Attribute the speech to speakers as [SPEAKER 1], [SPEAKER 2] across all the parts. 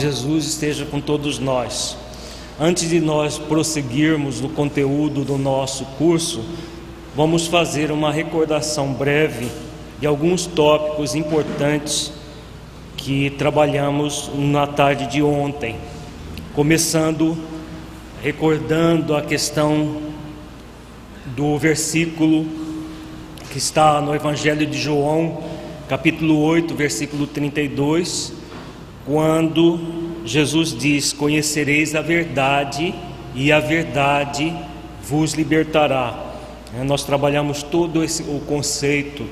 [SPEAKER 1] Jesus esteja com todos nós. Antes de nós prosseguirmos no conteúdo do nosso curso, vamos fazer uma recordação breve de alguns tópicos importantes que trabalhamos na tarde de ontem. Começando recordando a questão do versículo que está no Evangelho de João, capítulo 8, versículo 32 quando Jesus diz: Conhecereis a verdade e a verdade vos libertará. É, nós trabalhamos todo esse, o conceito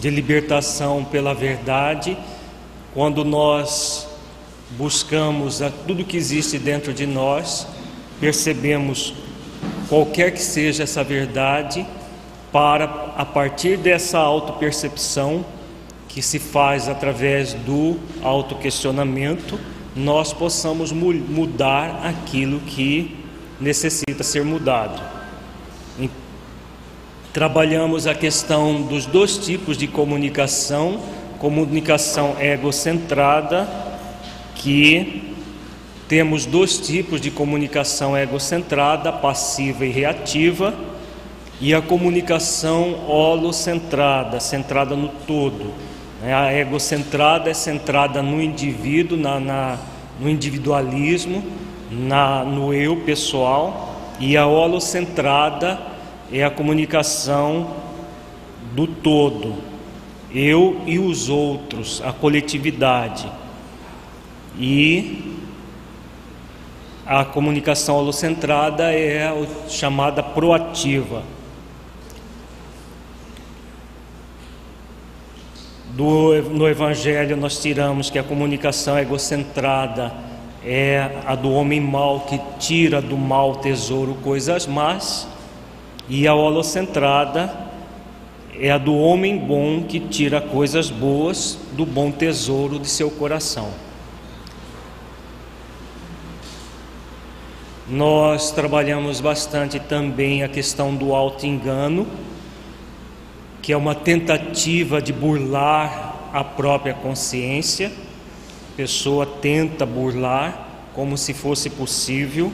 [SPEAKER 1] de libertação pela verdade quando nós buscamos a, tudo que existe dentro de nós, percebemos qualquer que seja essa verdade, para a partir dessa autopercepção que se faz através do autoquestionamento, nós possamos mudar aquilo que necessita ser mudado. Trabalhamos a questão dos dois tipos de comunicação, comunicação egocentrada, que temos dois tipos de comunicação egocentrada, passiva e reativa, e a comunicação holocentrada, centrada no todo? A egocentrada é centrada no indivíduo, na, na no individualismo, na, no eu pessoal, e a holocentrada é a comunicação do todo, eu e os outros, a coletividade. E a comunicação holocentrada é a chamada proativa. Do, no Evangelho, nós tiramos que a comunicação egocentrada é a do homem mau que tira do mal tesouro coisas más, e a holocentrada é a do homem bom que tira coisas boas do bom tesouro de seu coração. Nós trabalhamos bastante também a questão do auto-engano que é uma tentativa de burlar a própria consciência. A pessoa tenta burlar como se fosse possível,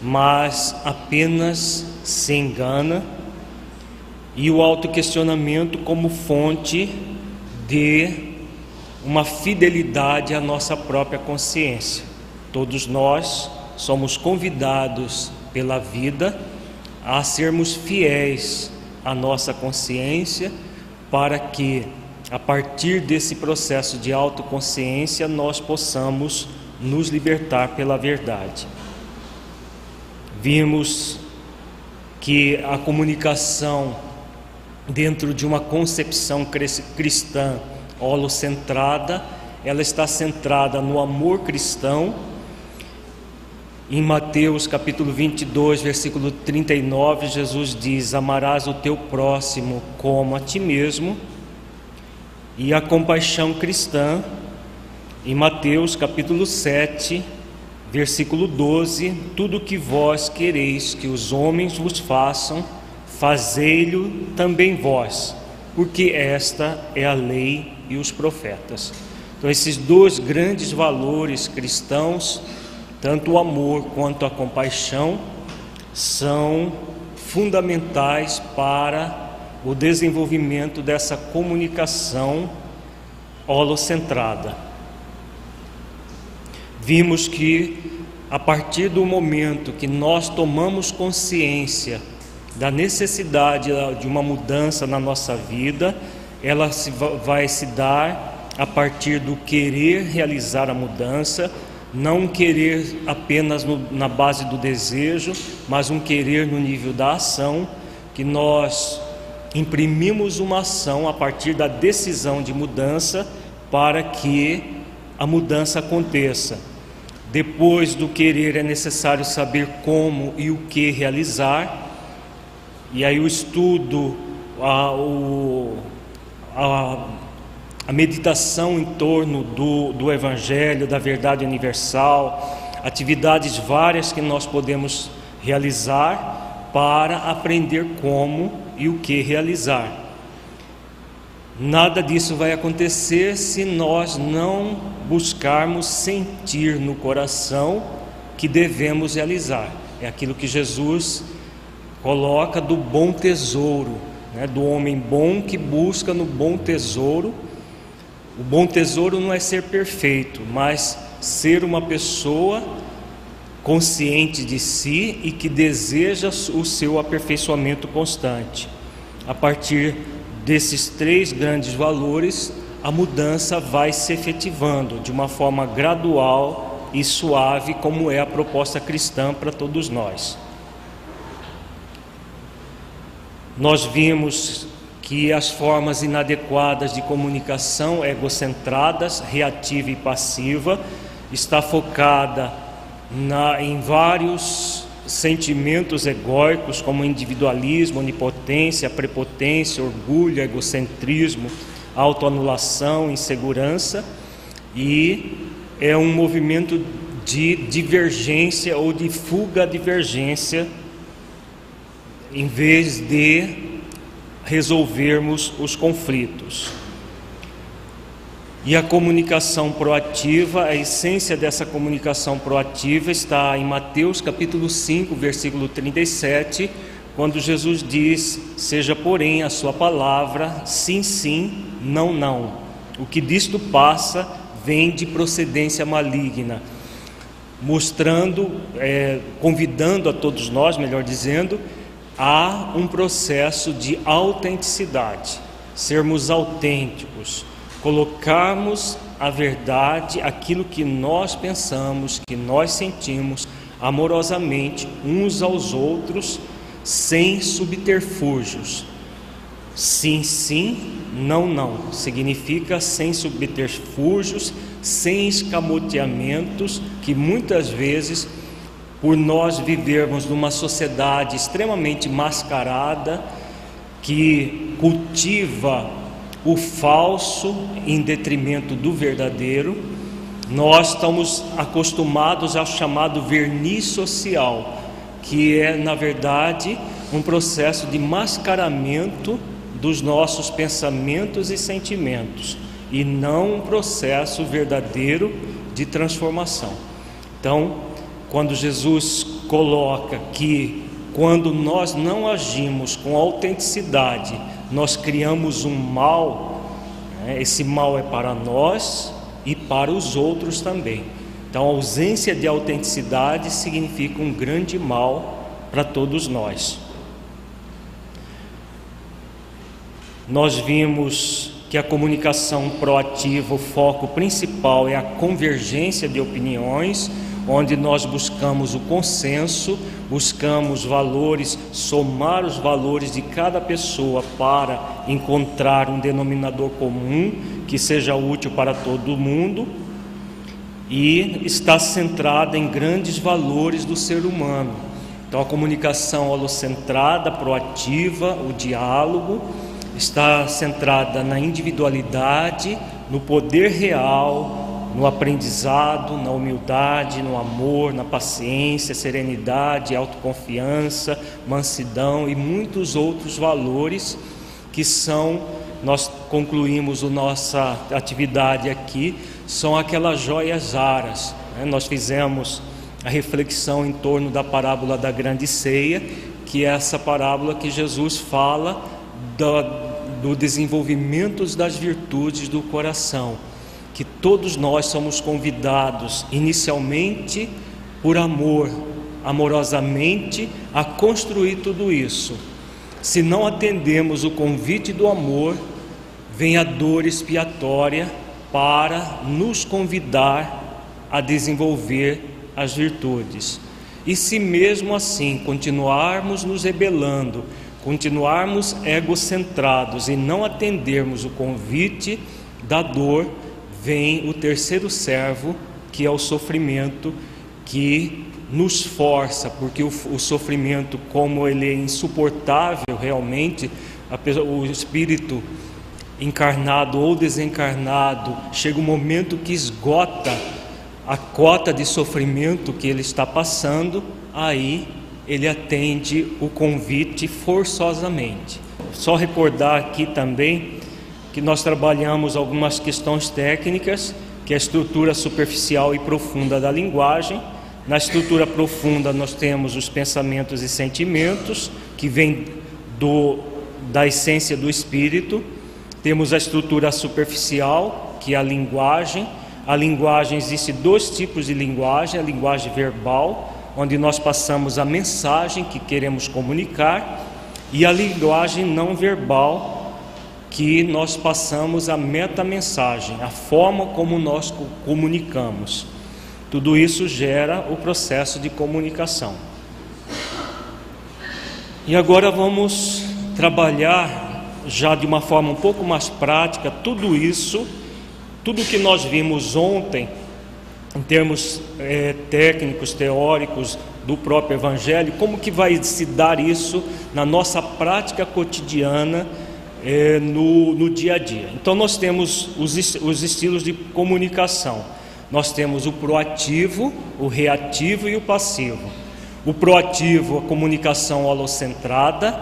[SPEAKER 1] mas apenas se engana. E o autoquestionamento como fonte de uma fidelidade à nossa própria consciência. Todos nós somos convidados pela vida a sermos fiéis a nossa consciência para que, a partir desse processo de autoconsciência, nós possamos nos libertar pela verdade. Vimos que a comunicação dentro de uma concepção cristã holocentrada, ela está centrada no amor cristão em Mateus capítulo 22, versículo 39, Jesus diz: Amarás o teu próximo como a ti mesmo. E a compaixão cristã, em Mateus capítulo 7, versículo 12: Tudo que vós quereis que os homens vos façam, fazei-lo também vós, porque esta é a lei e os profetas. Então, esses dois grandes valores cristãos tanto o amor quanto a compaixão são fundamentais para o desenvolvimento dessa comunicação holocentrada. Vimos que a partir do momento que nós tomamos consciência da necessidade de uma mudança na nossa vida, ela vai se dar a partir do querer realizar a mudança, não querer apenas no, na base do desejo, mas um querer no nível da ação, que nós imprimimos uma ação a partir da decisão de mudança para que a mudança aconteça. Depois do querer é necessário saber como e o que realizar, e aí o estudo, a, o, a, a meditação em torno do, do Evangelho, da verdade universal, atividades várias que nós podemos realizar para aprender como e o que realizar. Nada disso vai acontecer se nós não buscarmos sentir no coração que devemos realizar. É aquilo que Jesus coloca do bom tesouro, né? do homem bom que busca no bom tesouro. O bom tesouro não é ser perfeito, mas ser uma pessoa consciente de si e que deseja o seu aperfeiçoamento constante. A partir desses três grandes valores, a mudança vai se efetivando de uma forma gradual e suave, como é a proposta cristã para todos nós. Nós vimos que as formas inadequadas de comunicação egocentradas, reativa e passiva, está focada na, em vários sentimentos egóicos, como individualismo, onipotência, prepotência, orgulho, egocentrismo, autoanulação, insegurança, e é um movimento de divergência ou de fuga-divergência, em vez de resolvermos os conflitos. E a comunicação proativa, a essência dessa comunicação proativa está em Mateus capítulo 5, versículo 37, quando Jesus diz: Seja, porém, a sua palavra sim, sim, não, não. O que disto passa vem de procedência maligna, mostrando, é, convidando a todos nós, melhor dizendo, a um processo de autenticidade, sermos autênticos colocarmos a verdade, aquilo que nós pensamos, que nós sentimos, amorosamente uns aos outros, sem subterfúgios. Sim, sim, não, não. Significa sem subterfúgios, sem escamoteamentos, que muitas vezes, por nós vivermos numa sociedade extremamente mascarada, que cultiva o falso em detrimento do verdadeiro. Nós estamos acostumados ao chamado verniz social, que é, na verdade, um processo de mascaramento dos nossos pensamentos e sentimentos, e não um processo verdadeiro de transformação. Então, quando Jesus coloca que quando nós não agimos com autenticidade, nós criamos um mal, né? esse mal é para nós e para os outros também. Então, a ausência de autenticidade significa um grande mal para todos nós. Nós vimos que a comunicação proativa, o foco principal é a convergência de opiniões, onde nós buscamos o consenso, buscamos valores, somar os valores de cada pessoa para encontrar um denominador comum que seja útil para todo mundo e está centrada em grandes valores do ser humano. Então, a comunicação holocentrada, proativa, o diálogo, está centrada na individualidade, no poder real, no aprendizado, na humildade, no amor, na paciência, serenidade, autoconfiança, mansidão e muitos outros valores que são, nós concluímos a nossa atividade aqui, são aquelas joias raras. Né? Nós fizemos a reflexão em torno da parábola da grande ceia, que é essa parábola que Jesus fala do, do desenvolvimento das virtudes do coração, que todos nós somos convidados inicialmente por amor, amorosamente, a construir tudo isso. Se não atendemos o convite do amor, vem a dor expiatória para nos convidar a desenvolver as virtudes. E se mesmo assim continuarmos nos rebelando, continuarmos egocentrados e não atendermos o convite da dor, vem o terceiro servo, que é o sofrimento, que nos força, porque o, o sofrimento, como ele é insuportável realmente, a, o espírito encarnado ou desencarnado, chega um momento que esgota a cota de sofrimento que ele está passando, aí ele atende o convite forçosamente. Só recordar aqui também que nós trabalhamos algumas questões técnicas, que é a estrutura superficial e profunda da linguagem. Na estrutura profunda nós temos os pensamentos e sentimentos que vêm do, da essência do espírito. Temos a estrutura superficial, que é a linguagem, a linguagem existe dois tipos de linguagem: a linguagem verbal, onde nós passamos a mensagem que queremos comunicar, e a linguagem não verbal, que nós passamos a metamensagem, a forma como nós comunicamos. Tudo isso gera o processo de comunicação. E agora vamos trabalhar já de uma forma um pouco mais prática tudo isso tudo que nós vimos ontem, em termos é, técnicos, teóricos do próprio Evangelho, como que vai se dar isso na nossa prática cotidiana, é, no, no dia a dia? Então, nós temos os, os estilos de comunicação. Nós temos o proativo, o reativo e o passivo. O proativo, a comunicação holocentrada,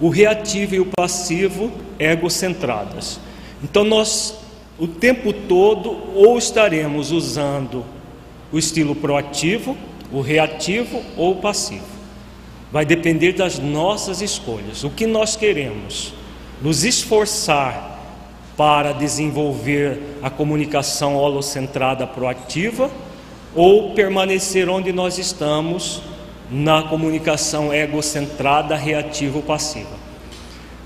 [SPEAKER 1] o reativo e o passivo, egocentradas. Então, nós o tempo todo ou estaremos usando o estilo proativo, o reativo ou o passivo. Vai depender das nossas escolhas. O que nós queremos? Nos esforçar para desenvolver a comunicação holocentrada proativa ou permanecer onde nós estamos na comunicação egocentrada reativa ou passiva.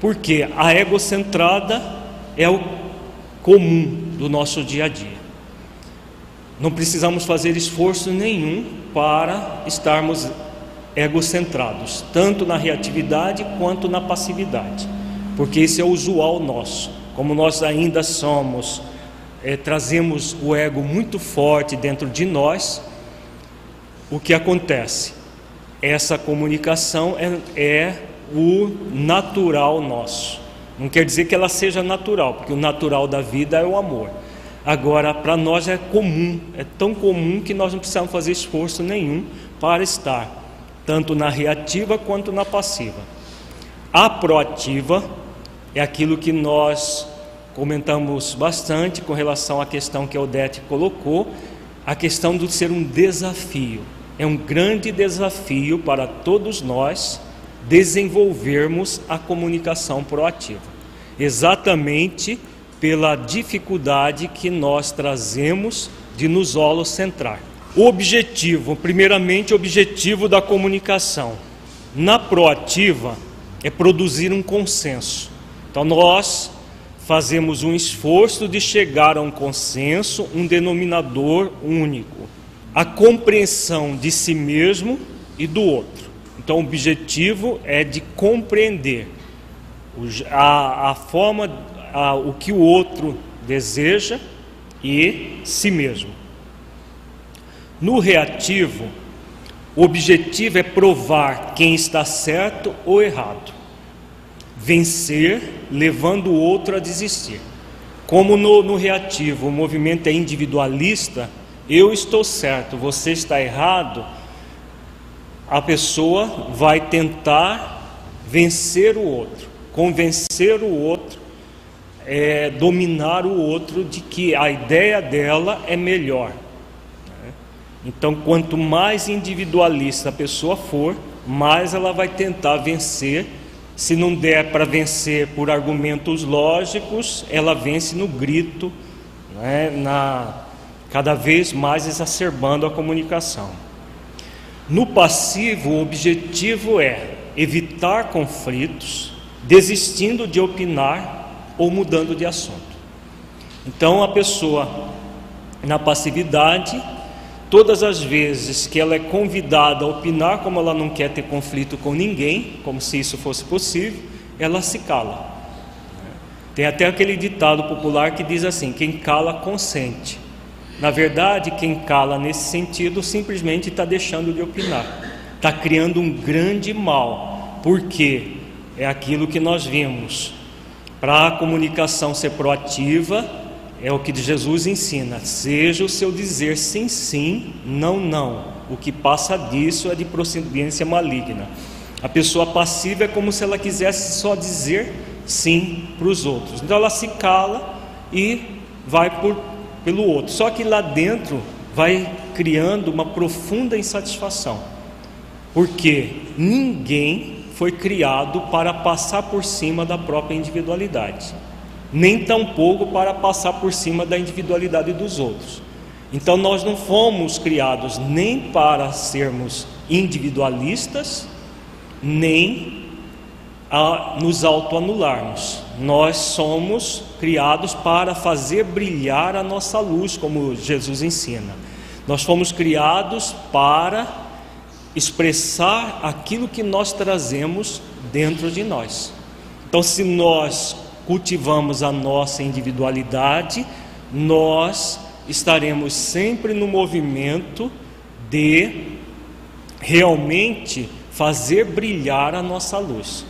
[SPEAKER 1] Porque a egocentrada é o comum do nosso dia a dia. Não precisamos fazer esforço nenhum para estarmos egocentrados, tanto na reatividade quanto na passividade, porque esse é o usual nosso. Como nós ainda somos, é, trazemos o ego muito forte dentro de nós, o que acontece? Essa comunicação é, é o natural nosso. Não quer dizer que ela seja natural, porque o natural da vida é o amor. Agora, para nós é comum, é tão comum que nós não precisamos fazer esforço nenhum para estar tanto na reativa quanto na passiva. A proativa é aquilo que nós comentamos bastante com relação à questão que a Odete colocou, a questão de ser um desafio. É um grande desafio para todos nós desenvolvermos a comunicação proativa, exatamente pela dificuldade que nós trazemos de nos holocentrar. O objetivo, primeiramente, o objetivo da comunicação na proativa é produzir um consenso. Então, nós fazemos um esforço de chegar a um consenso, um denominador único, a compreensão de si mesmo e do outro. Então, o objetivo é de compreender a, a forma, a, o que o outro deseja e si mesmo. No reativo, o objetivo é provar quem está certo ou errado, vencer, levando o outro a desistir. Como no, no reativo o movimento é individualista, eu estou certo, você está errado a pessoa vai tentar vencer o outro, convencer o outro, é, dominar o outro de que a ideia dela é melhor. Então, quanto mais individualista a pessoa for, mais ela vai tentar vencer. Se não der para vencer por argumentos lógicos, ela vence no grito, né, na, cada vez mais exacerbando a comunicação. No passivo, o objetivo é evitar conflitos, desistindo de opinar ou mudando de assunto. Então, a pessoa na passividade, todas as vezes que ela é convidada a opinar, como ela não quer ter conflito com ninguém, como se isso fosse possível, ela se cala. Tem até aquele ditado popular que diz assim: quem cala consente. Na verdade, quem cala nesse sentido simplesmente está deixando de opinar, está criando um grande mal, porque é aquilo que nós vimos. Para a comunicação ser proativa, é o que Jesus ensina: seja o seu dizer sim, sim, não, não. O que passa disso é de procedência maligna. A pessoa passiva é como se ela quisesse só dizer sim para os outros. Então ela se cala e vai por pelo outro. Só que lá dentro vai criando uma profunda insatisfação, porque ninguém foi criado para passar por cima da própria individualidade, nem tampouco para passar por cima da individualidade dos outros. Então nós não fomos criados nem para sermos individualistas, nem a nos autoanularmos. Nós somos criados para fazer brilhar a nossa luz, como Jesus ensina. Nós fomos criados para expressar aquilo que nós trazemos dentro de nós. Então, se nós cultivamos a nossa individualidade, nós estaremos sempre no movimento de realmente fazer brilhar a nossa luz.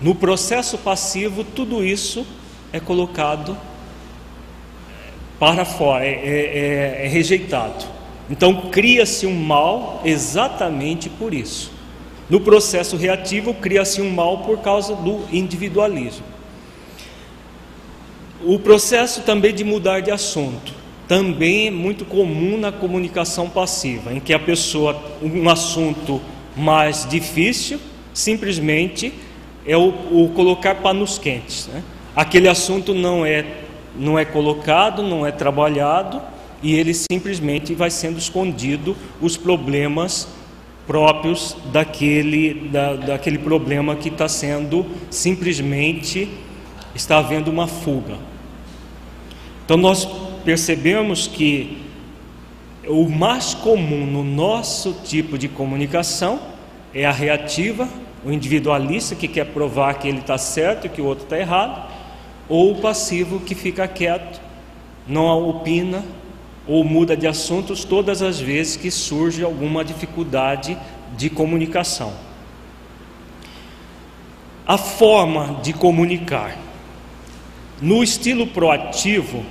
[SPEAKER 1] No processo passivo, tudo isso é colocado para fora, é, é, é, é rejeitado. Então, cria-se um mal exatamente por isso. No processo reativo, cria-se um mal por causa do individualismo. O processo também de mudar de assunto também é muito comum na comunicação passiva, em que a pessoa, um assunto mais difícil, simplesmente é o, o colocar panos quentes. Né? Aquele assunto não é, não é colocado, não é trabalhado e ele simplesmente vai sendo escondido os problemas próprios daquele, da, daquele problema que está sendo simplesmente está havendo uma fuga. Então nós percebemos que o mais comum no nosso tipo de comunicação é a reativa, o individualista que quer provar que ele está certo e que o outro está errado, ou o passivo que fica quieto, não opina ou muda de assuntos todas as vezes que surge alguma dificuldade de comunicação. A forma de comunicar. No estilo proativo,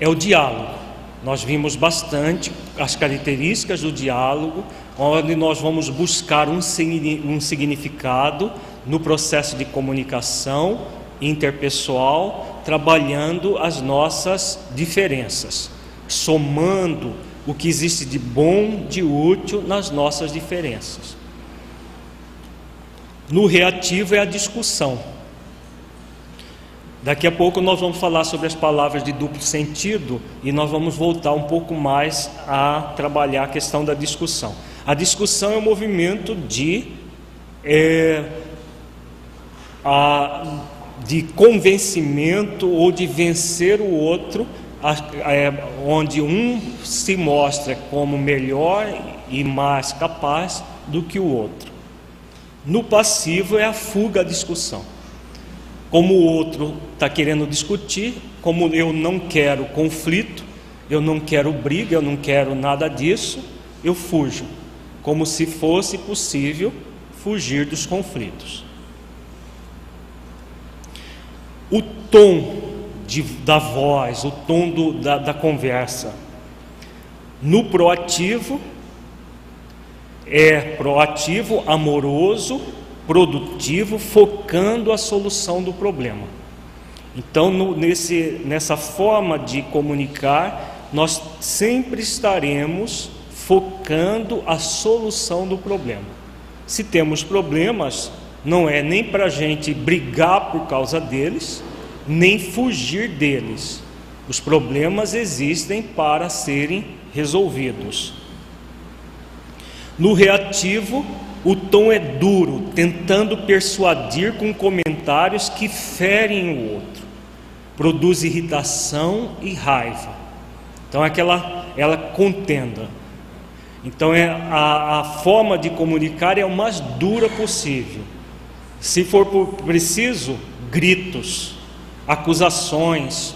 [SPEAKER 1] é o diálogo. Nós vimos bastante as características do diálogo, onde nós vamos buscar um, significado no processo de comunicação interpessoal, trabalhando as nossas diferenças, somando o que existe de bom, de útil nas nossas diferenças. No reativo é a discussão. Daqui a pouco nós vamos falar sobre as palavras de duplo sentido e nós vamos voltar um pouco mais a trabalhar a questão da discussão. A discussão é um movimento de, é, a, de convencimento ou de vencer o outro, a, é, onde um se mostra como melhor e mais capaz do que o outro. No passivo é a fuga à discussão. Como o outro está querendo discutir, como eu não quero conflito, eu não quero briga, eu não quero nada disso, eu fujo como se fosse possível fugir dos conflitos. O tom de, da voz, o tom do, da, da conversa. No proativo, é proativo, amoroso, produtivo, focando a solução do problema. Então, no, nesse, nessa forma de comunicar, nós sempre estaremos focando a solução do problema. Se temos problemas, não é nem para a gente brigar por causa deles, nem fugir deles. Os problemas existem para serem resolvidos. No reativo, o tom é duro, tentando persuadir com comentários que ferem o outro, produz irritação e raiva. Então, aquela ela contenda. Então, é a, a forma de comunicar é o mais dura possível. Se for preciso, gritos, acusações,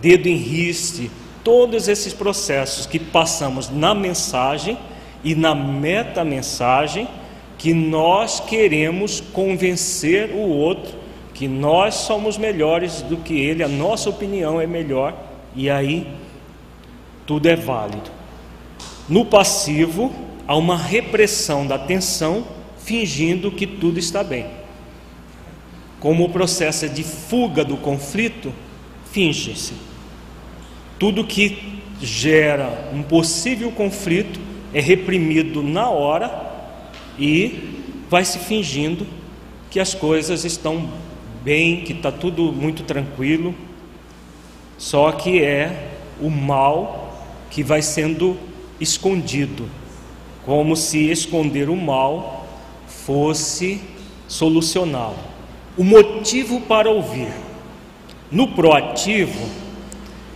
[SPEAKER 1] dedo em riste, todos esses processos que passamos na mensagem e na meta-mensagem que nós queremos convencer o outro que nós somos melhores do que ele, a nossa opinião é melhor, e aí tudo é válido. No passivo, há uma repressão da tensão, fingindo que tudo está bem. Como o processo de fuga do conflito, finge-se. Tudo que gera um possível conflito é reprimido na hora e vai se fingindo que as coisas estão bem, que está tudo muito tranquilo, só que é o mal que vai sendo escondido, como se esconder o mal fosse solucioná-lo. O motivo para ouvir. No proativo,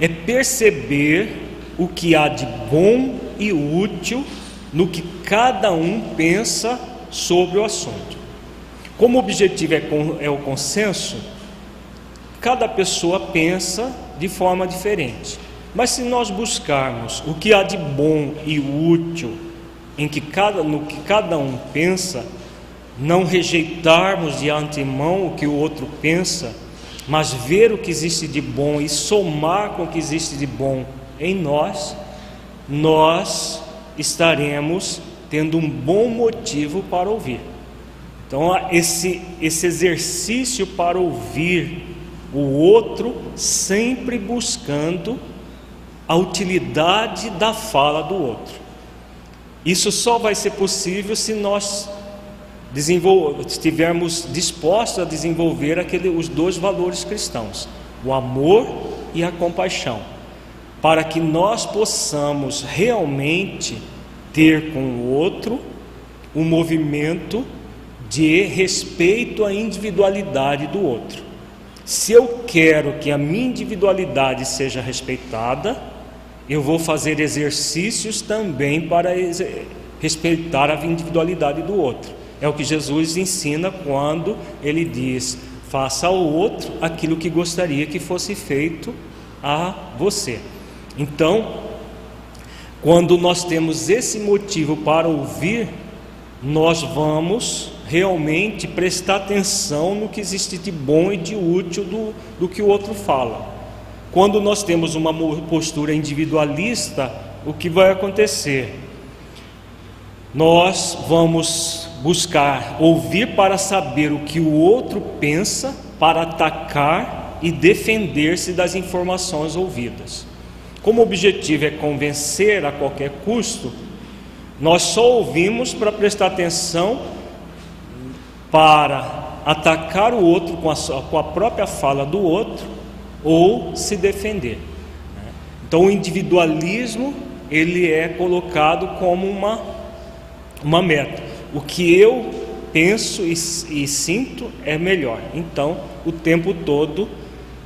[SPEAKER 1] é perceber o que há de bom e útil no que cada um pensa sobre o assunto. Como o objetivo é, é o consenso, cada pessoa pensa de forma diferente. Mas se nós buscarmos o que há de bom e útil em que cada, no que cada um pensa, não rejeitarmos de antemão o que o outro pensa, mas ver o que existe de bom e somar com o que existe de bom em nós, nós estaremos tendo um bom motivo para ouvir. Então, esse, esse exercício para ouvir o outro, sempre buscando a utilidade da fala do outro. Isso só vai ser possível se nós estivermos dispostos a desenvolver aquele, os dois valores cristãos, o amor e a compaixão, para que nós possamos realmente ter com o outro um movimento de respeito à individualidade do outro. Se eu quero que a minha individualidade seja respeitada, eu vou fazer exercícios também para respeitar a individualidade do outro. É o que Jesus ensina quando ele diz: faça ao outro aquilo que gostaria que fosse feito a você. Então, quando nós temos esse motivo para ouvir, nós vamos realmente prestar atenção no que existe de bom e de útil do, do que o outro fala. Quando nós temos uma postura individualista, o que vai acontecer? Nós vamos buscar ouvir para saber o que o outro pensa, para atacar e defender-se das informações ouvidas. Como o objetivo é convencer a qualquer custo, nós só ouvimos para prestar atenção para atacar o outro com a, com a própria fala do outro ou se defender. Então o individualismo ele é colocado como uma, uma meta o que eu penso e, e sinto é melhor. Então, o tempo todo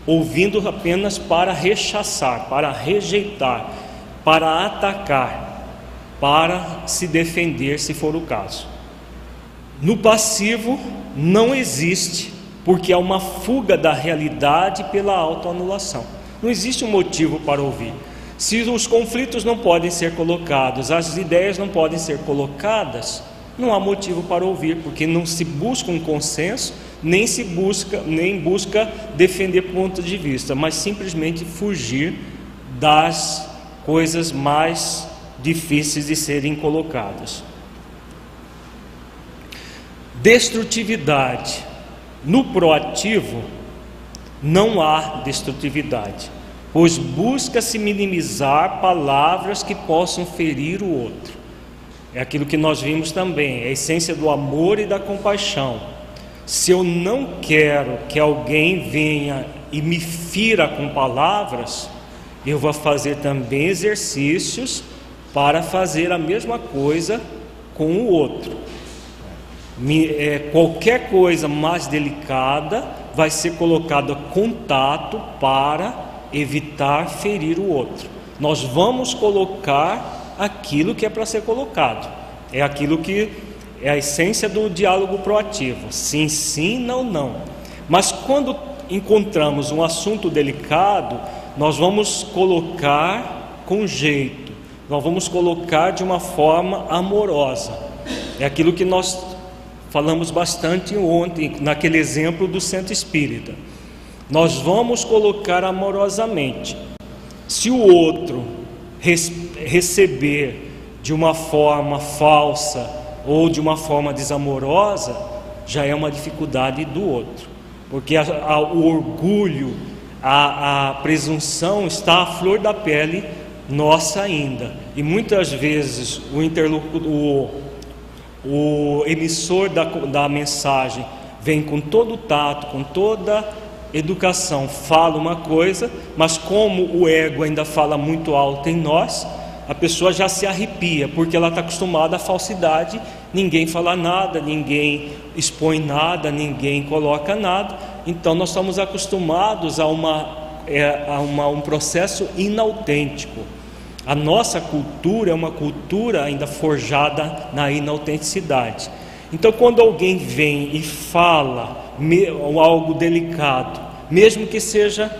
[SPEAKER 1] ouvindo apenas para rechaçar, para rejeitar, para atacar, para se defender se for o caso. No passivo não existe, porque há uma fuga da realidade pela autoanulação. Não existe um motivo para ouvir. Se os conflitos não podem ser colocados, as ideias não podem ser colocadas, não há motivo para ouvir, porque não se busca um consenso, nem se busca, nem busca defender pontos de vista, mas simplesmente fugir das coisas mais difíceis de serem colocadas. Destrutividade. No proativo não há destrutividade. pois busca-se minimizar palavras que possam ferir o outro. É aquilo que nós vimos também, a essência do amor e da compaixão. Se eu não quero que alguém venha e me fira com palavras, eu vou fazer também exercícios para fazer a mesma coisa com o outro. Me, é, qualquer coisa mais delicada vai ser colocada contato para evitar ferir o outro. Nós vamos colocar aquilo que é para ser colocado. É aquilo que é a essência do diálogo proativo. Sim, sim, não, não. Mas quando encontramos um assunto delicado, nós vamos colocar com jeito, nós vamos colocar de uma forma amorosa. É aquilo que nós falamos bastante ontem, naquele exemplo do centro espírita. Nós vamos colocar amorosamente. Se o outro receber de uma forma falsa ou de uma forma desamorosa, já é uma dificuldade do outro, porque a, a, o orgulho, a, a presunção está à flor da pele nossa ainda, e muitas vezes o interlocutor, o emissor da, da mensagem vem com todo o tato, com toda educação, fala uma coisa, mas como o ego ainda fala muito alto em nós, a pessoa já se arrepia, porque ela está acostumada à falsidade, ninguém fala nada, ninguém expõe nada, ninguém coloca nada, então nós estamos acostumados a, uma, é, a uma, um processo inautêntico. A nossa cultura é uma cultura ainda forjada na inautenticidade. Então, quando alguém vem e fala algo delicado, mesmo que seja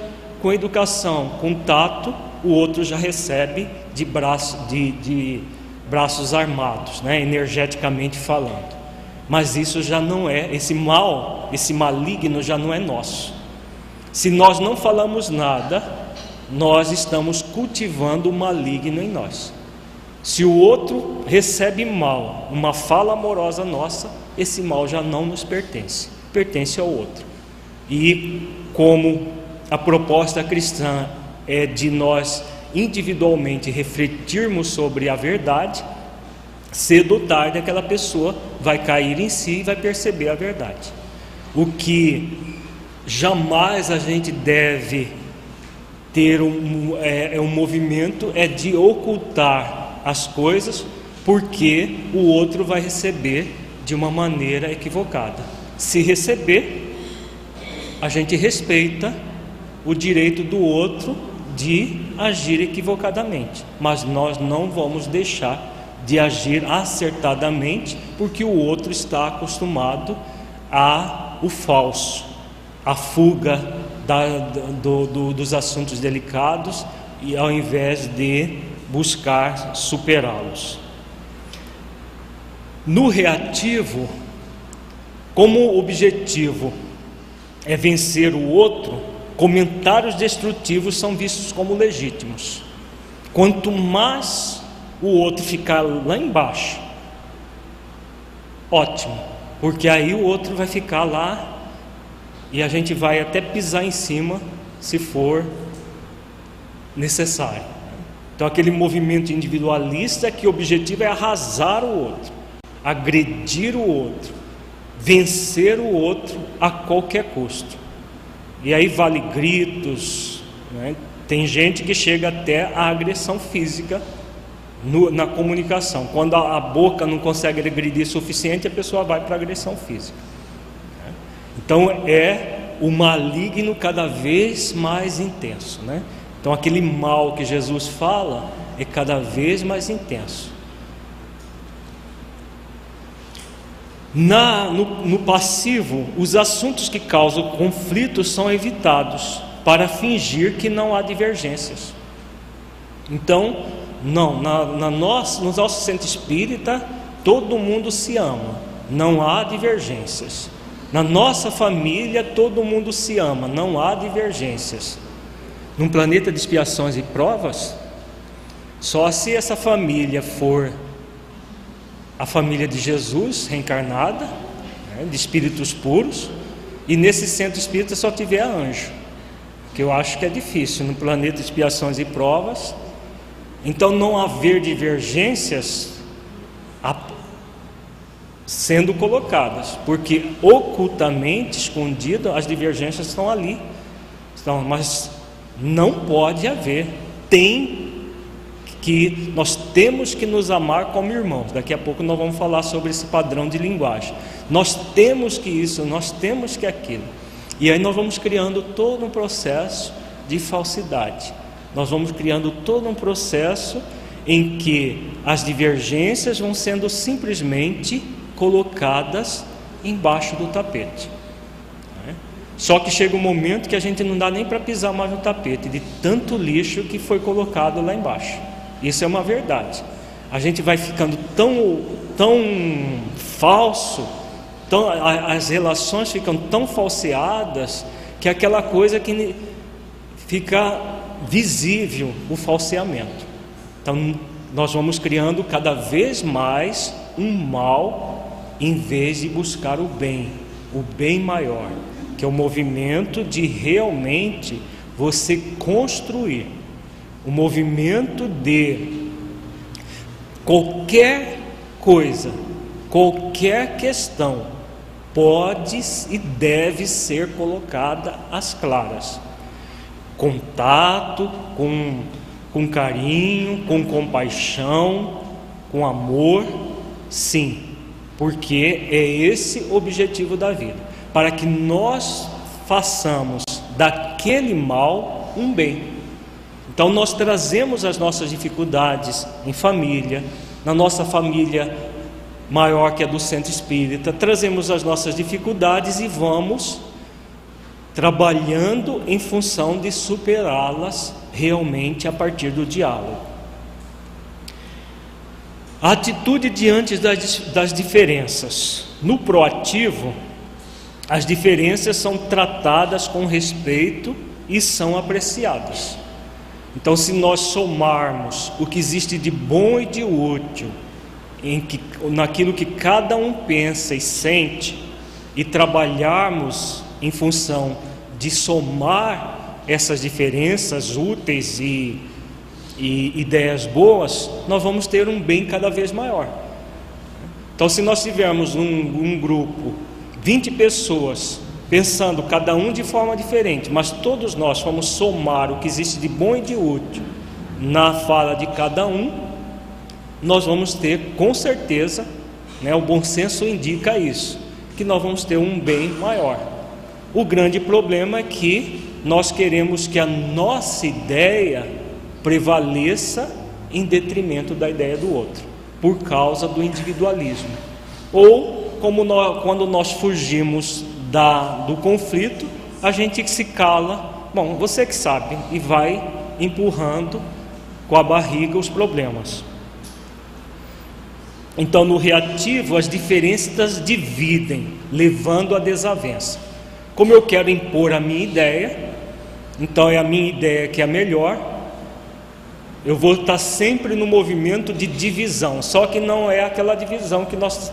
[SPEAKER 1] com educação, com tato, o outro já recebe de, braço, de, de braços armados, né, energeticamente falando. Mas isso já não é, esse mal, esse maligno já não é nosso. Se nós não falamos nada, nós estamos cultivando o maligno em nós. Se o outro recebe mal, uma fala amorosa nossa, esse mal já não nos pertence, pertence ao outro. E como a proposta cristã é de nós individualmente refletirmos sobre a verdade, cedo ou tarde aquela pessoa vai cair em si e vai perceber a verdade. O que jamais a gente deve ter um, é, é um movimento é de ocultar as coisas porque o outro vai receber de uma maneira equivocada. Se receber, a gente respeita o direito do outro de agir equivocadamente, mas nós não vamos deixar de agir acertadamente porque o outro está acostumado a o falso, a fuga da, do, do, dos assuntos delicados e ao invés de buscar superá-los. No reativo, como objetivo é vencer o outro, comentários destrutivos são vistos como legítimos. Quanto mais o outro ficar lá embaixo, ótimo, porque aí o outro vai ficar lá e a gente vai até pisar em cima se for necessário. Então, aquele movimento individualista que o objetivo é arrasar o outro, agredir o outro, vencer o outro a qualquer custo. E aí vale gritos, né? tem gente que chega até a agressão física no, na comunicação. Quando a, a, boca não consegue agredir o suficiente, a pessoa vai para a agressão física. Então é o maligno cada vez mais intenso, né? Então aquele mal que Jesus fala é cada vez mais intenso. Na, no, no passivo, os assuntos que causam conflitos são evitados para fingir que não há divergências. Então, não, na, na nosso, no nosso centro espírita, todo mundo se ama, não há divergências. Na nossa família, todo mundo se ama, não há divergências. Num planeta de expiações e provas, só se essa família for a família de Jesus reencarnada, né, de espíritos puros, e nesse centro espírita só tiver anjo. que eu acho que é difícil no planeta expiações e provas. Então, não haver divergências sendo colocadas, porque ocultamente, escondido, as divergências estão ali. Então, mas não pode haver. Tem que nós temos que nos amar como irmãos. Daqui a pouco nós vamos falar sobre esse padrão de linguagem. Nós temos que isso, nós temos que aquilo. E aí nós vamos criando todo um processo de falsidade. Nós vamos criando todo um processo em que as divergências vão sendo simplesmente colocadas embaixo do tapete. Né? Só que chega um momento que a gente não dá nem para pisar mais no tapete, de tanto lixo que foi colocado lá embaixo. Isso é uma verdade. A gente vai ficando tão, tão falso, tão, as relações ficam tão falseadas, que é aquela coisa que fica visível o falseamento. Então, nós vamos criando cada vez mais um mal em vez de buscar o bem, o bem maior, que é o movimento de realmente você construir o movimento de qualquer coisa, qualquer questão, pode e deve ser colocada às claras. Contato com, com carinho, com compaixão, com amor, sim, porque é esse o objetivo da vida, para que nós façamos daquele mal um bem. Então nós trazemos as nossas dificuldades em família, na nossa família maior que a do centro espírita, trazemos as nossas dificuldades e vamos trabalhando em função de superá-las realmente a partir do diálogo. A atitude diante das, das diferenças. No proativo, as diferenças são tratadas com respeito e são apreciadas. Então, se nós somarmos o que existe de bom e de útil, em que, naquilo que cada um pensa e sente, e trabalharmos em função de somar essas diferenças úteis e, e ideias boas, nós vamos ter um bem cada vez maior. Então, se nós tivermos um, um grupo, 20 pessoas, pensando cada um de forma diferente, mas todos nós vamos somar o que existe de bom e de útil na fala de cada um, nós vamos ter com certeza, né, o bom senso indica isso, que nós vamos ter um bem maior. O grande problema é que nós queremos que a nossa ideia prevaleça em detrimento da ideia do outro, por causa do individualismo. Ou como nós, quando nós fugimos da, do conflito, a gente se cala, bom, você que sabe, e vai empurrando com a barriga os problemas. Então, no reativo, as diferenças dividem, levando à desavença. Como eu quero impor a minha ideia, então é a minha ideia que é a melhor, eu vou estar sempre no movimento de divisão, só que não é aquela divisão que nós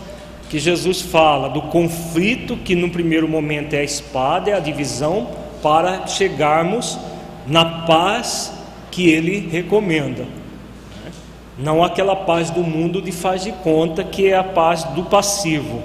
[SPEAKER 1] que Jesus fala do conflito que no primeiro momento é a espada, é a divisão, para chegarmos na paz que ele recomenda. Não aquela paz do mundo de faz de conta que é a paz do passivo.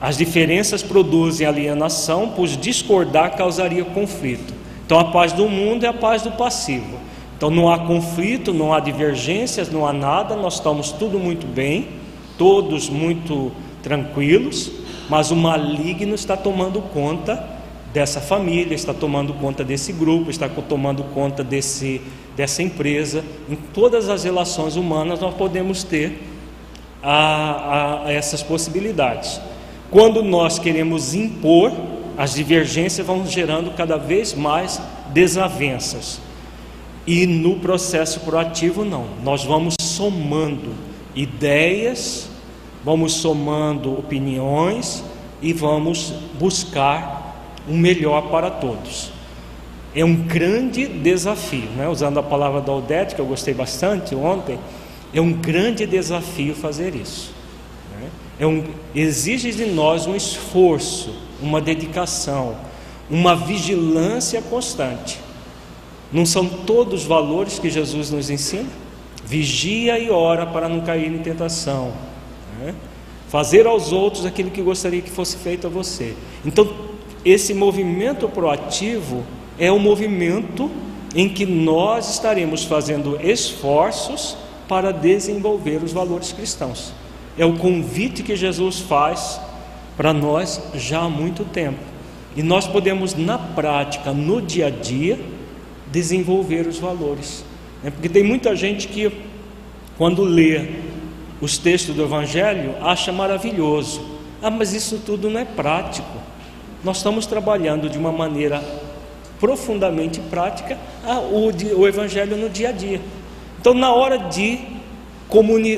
[SPEAKER 1] As diferenças produzem alienação, pois discordar causaria conflito. Então a paz do mundo é a paz do passivo. Então não há conflito, não há divergências, não há nada, nós estamos tudo muito bem todos muito tranquilos, mas o maligno está tomando conta dessa família, está tomando conta desse grupo, está tomando conta desse, dessa empresa. Em todas as relações humanas nós podemos ter a, a, essas possibilidades. Quando nós queremos impor, as divergências vão gerando cada vez mais desavenças. E no processo proativo, não, nós vamos somando ideias vamos somando opiniões e vamos buscar o melhor para todos. É um grande desafio, né? usando a palavra da Odete, que eu gostei bastante ontem, é um grande desafio fazer isso. Né? É um, exige de nós um esforço, uma dedicação, uma vigilância constante. Não são todos os valores que Jesus nos ensina? Vigia e ora para não cair em tentação. Né? Fazer aos outros aquilo que gostaria que fosse feito a você. Então, esse movimento proativo é o um movimento em que nós estaremos fazendo esforços para desenvolver os valores cristãos. É o convite que Jesus faz para nós já há muito tempo. E nós podemos, na prática, no dia a dia, desenvolver os valores. É porque tem muita gente que, quando lê os textos do Evangelho, acha maravilhoso. Ah, mas isso tudo não é prático. Nós estamos trabalhando de uma maneira profundamente prática o, o Evangelho no dia a dia. Então, na hora de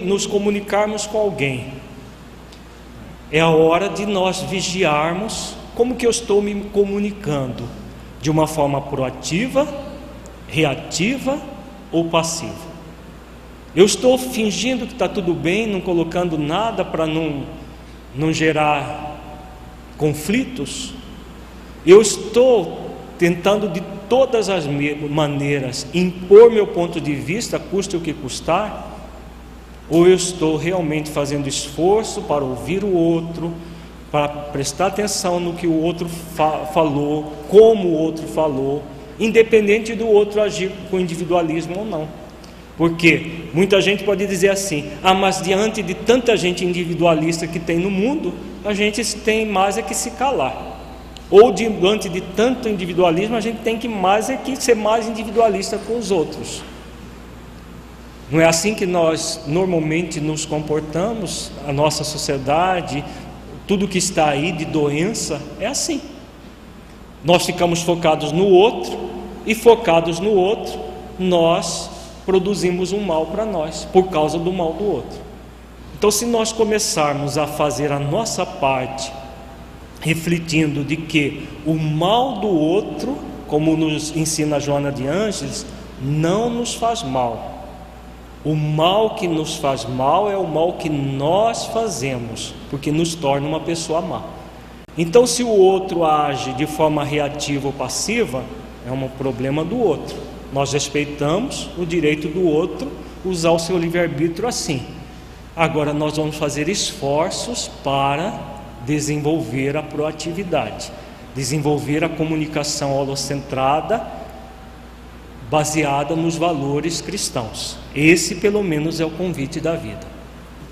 [SPEAKER 1] nos comunicarmos com alguém, é a hora de nós vigiarmos como que eu estou me comunicando, de uma forma proativa reativa ou passiva. Eu estou fingindo que está tudo bem, não colocando nada para não, não gerar conflitos. Eu estou tentando de todas as maneiras impor meu ponto de vista, custe o que custar, ou eu estou realmente fazendo esforço para ouvir o outro, para prestar atenção no que o outro fa falou, como o outro falou, independente do outro agir com individualismo ou não. Porque muita gente pode dizer assim: ah, mas diante de tanta gente individualista que tem no mundo, a gente tem mais é que se calar. Ou diante de tanto individualismo, a gente tem que mais é que ser mais individualista com os outros. Não é assim que nós normalmente nos comportamos, a nossa sociedade, tudo que está aí de doença é assim. Nós ficamos focados no outro e focados no outro, nós produzimos um mal para nós por causa do mal do outro. Então, se nós começarmos a fazer a nossa parte, refletindo de que o mal do outro, como nos ensina Joana de Ângeles, não nos faz mal. O mal que nos faz mal é o mal que nós fazemos, porque nos torna uma pessoa má. Então, se o outro age de forma reativa ou passiva, é um problema do outro. Nós respeitamos o direito do outro usar o seu livre-arbítrio assim. Agora, nós vamos fazer esforços para desenvolver a proatividade, desenvolver a comunicação holocentrada baseada nos valores cristãos. Esse, pelo menos, é o convite da vida.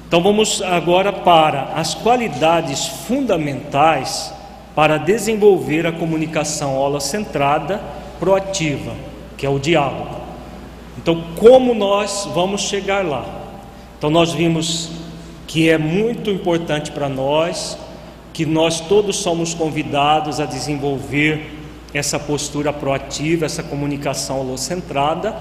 [SPEAKER 1] Então vamos agora para as qualidades fundamentais para desenvolver a comunicação holocentrada proativa, que é o diálogo. Então, como nós vamos chegar lá? Então, nós vimos que é muito importante para nós, que nós todos somos convidados a desenvolver essa postura proativa, essa comunicação holocentrada.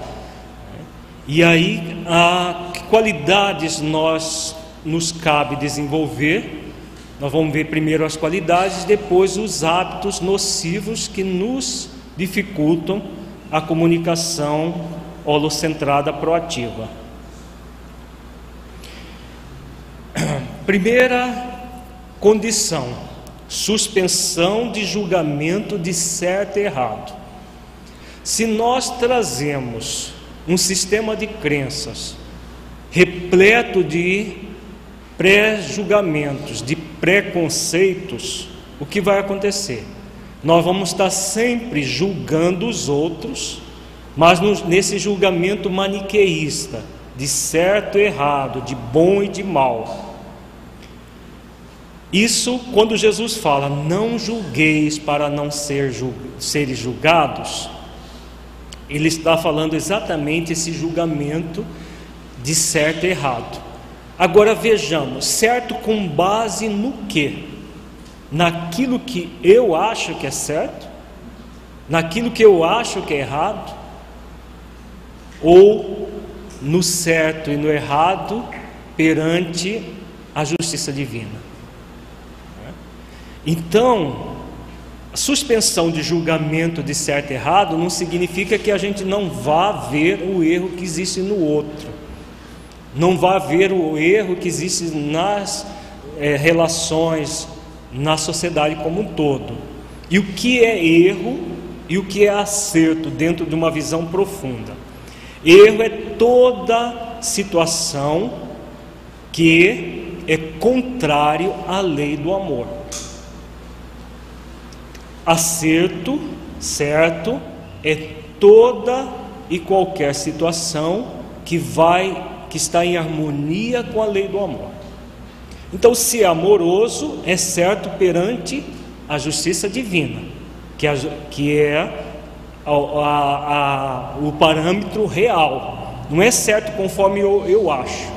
[SPEAKER 1] E aí, a, que qualidades nós nos cabe desenvolver. Nós vamos ver primeiro as qualidades, depois os hábitos nocivos que nos dificultam a comunicação holocentrada proativa. Primeira condição: suspensão de julgamento de certo e errado. Se nós trazemos um sistema de crenças repleto de pré-julgamentos, de preconceitos, o que vai acontecer? Nós vamos estar sempre julgando os outros, mas nesse julgamento maniqueísta, de certo e errado, de bom e de mal. Isso, quando Jesus fala, não julgueis para não ser julg seres julgados, ele está falando exatamente esse julgamento de certo e errado. Agora vejamos, certo com base no que? Naquilo que eu acho que é certo? Naquilo que eu acho que é errado? Ou no certo e no errado perante a justiça divina? Então, a suspensão de julgamento de certo e errado não significa que a gente não vá ver o erro que existe no outro não vai haver o erro que existe nas é, relações, na sociedade como um todo. E o que é erro e o que é acerto dentro de uma visão profunda? Erro é toda situação que é contrário à lei do amor. Acerto, certo, é toda e qualquer situação que vai que está em harmonia com a lei do amor. Então, se é amoroso, é certo perante a justiça divina, que, é, que é a, a, o parâmetro real, não é certo conforme eu, eu acho.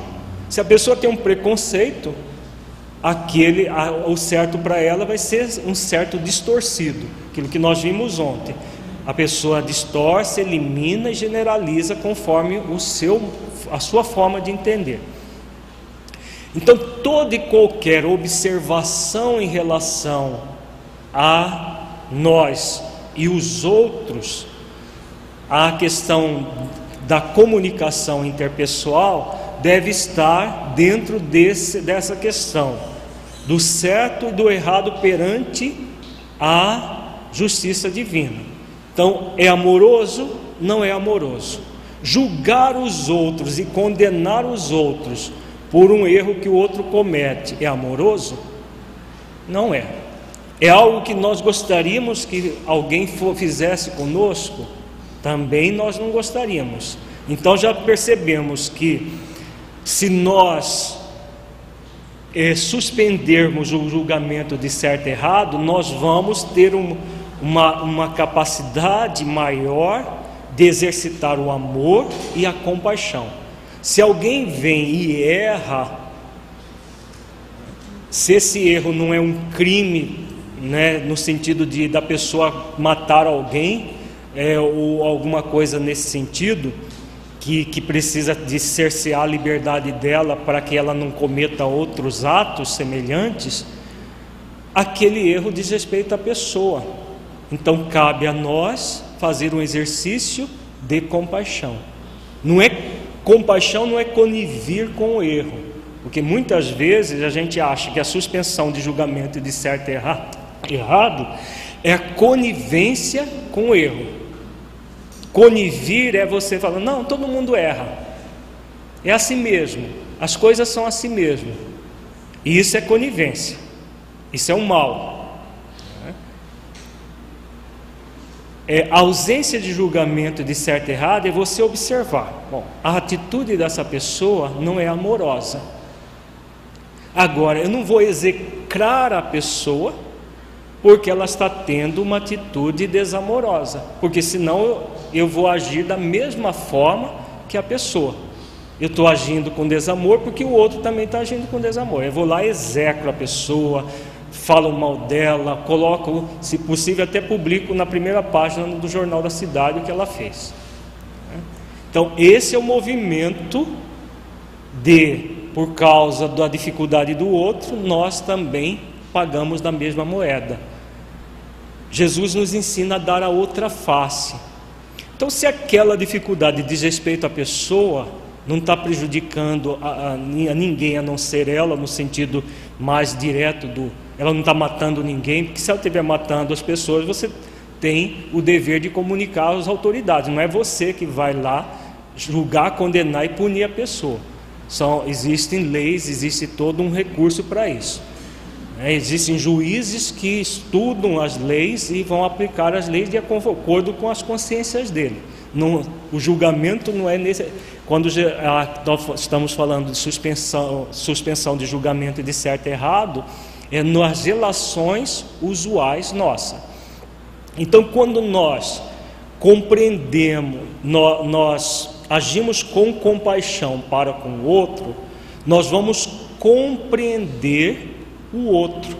[SPEAKER 1] Se a pessoa tem um preconceito, aquele, o certo para ela vai ser um certo distorcido, aquilo que nós vimos ontem. A pessoa distorce, elimina e generaliza conforme o seu, a sua forma de entender. Então, toda e qualquer observação em relação a nós e os outros, a questão da comunicação interpessoal deve estar dentro desse, dessa questão do certo e do errado perante a justiça divina. Então, é amoroso? Não é amoroso. Julgar os outros e condenar os outros por um erro que o outro comete é amoroso? Não é. É algo que nós gostaríamos que alguém fizesse conosco? Também nós não gostaríamos. Então já percebemos que se nós é, suspendermos o julgamento de certo e errado, nós vamos ter um, uma, uma capacidade maior de exercitar o amor e a compaixão. Se alguém vem e erra, se esse erro não é um crime né, no sentido de da pessoa matar alguém, é, ou alguma coisa nesse sentido, que, que precisa de cercear a liberdade dela para que ela não cometa outros atos semelhantes, aquele erro diz respeito à pessoa. Então cabe a nós fazer um exercício de compaixão. Não é compaixão não é conivir com o erro, porque muitas vezes a gente acha que a suspensão de julgamento de certo e errado errado é a conivência com o erro. Conivir é você falando, não, todo mundo erra. É assim mesmo. As coisas são assim mesmo. E isso é conivência. Isso é um mal. É, a ausência de julgamento de certo e errado é você observar. Bom, a atitude dessa pessoa não é amorosa. Agora, eu não vou execrar a pessoa porque ela está tendo uma atitude desamorosa, porque senão eu vou agir da mesma forma que a pessoa. Eu estou agindo com desamor porque o outro também está agindo com desamor. Eu vou lá, execro a pessoa, falo mal dela, coloco, se possível, até publico na primeira página do jornal da cidade o que ela fez. Então, esse é o movimento de, por causa da dificuldade do outro, nós também pagamos da mesma moeda. Jesus nos ensina a dar a outra face. Então, se aquela dificuldade diz respeito à pessoa, não está prejudicando a, a, a, ninguém a não ser ela, no sentido mais direto do. Ela não está matando ninguém, porque se ela estiver matando as pessoas, você tem o dever de comunicar às autoridades, não é você que vai lá julgar, condenar e punir a pessoa. São, existem leis, existe todo um recurso para isso. É, existem juízes que estudam as leis e vão aplicar as leis de acordo com as consciências dele. Não, o julgamento não é nesse. Quando nós estamos falando de suspensão, suspensão de julgamento de certo e errado, é nas relações usuais nossas. Então, quando nós compreendemos, nós agimos com compaixão para com o outro, nós vamos compreender o outro,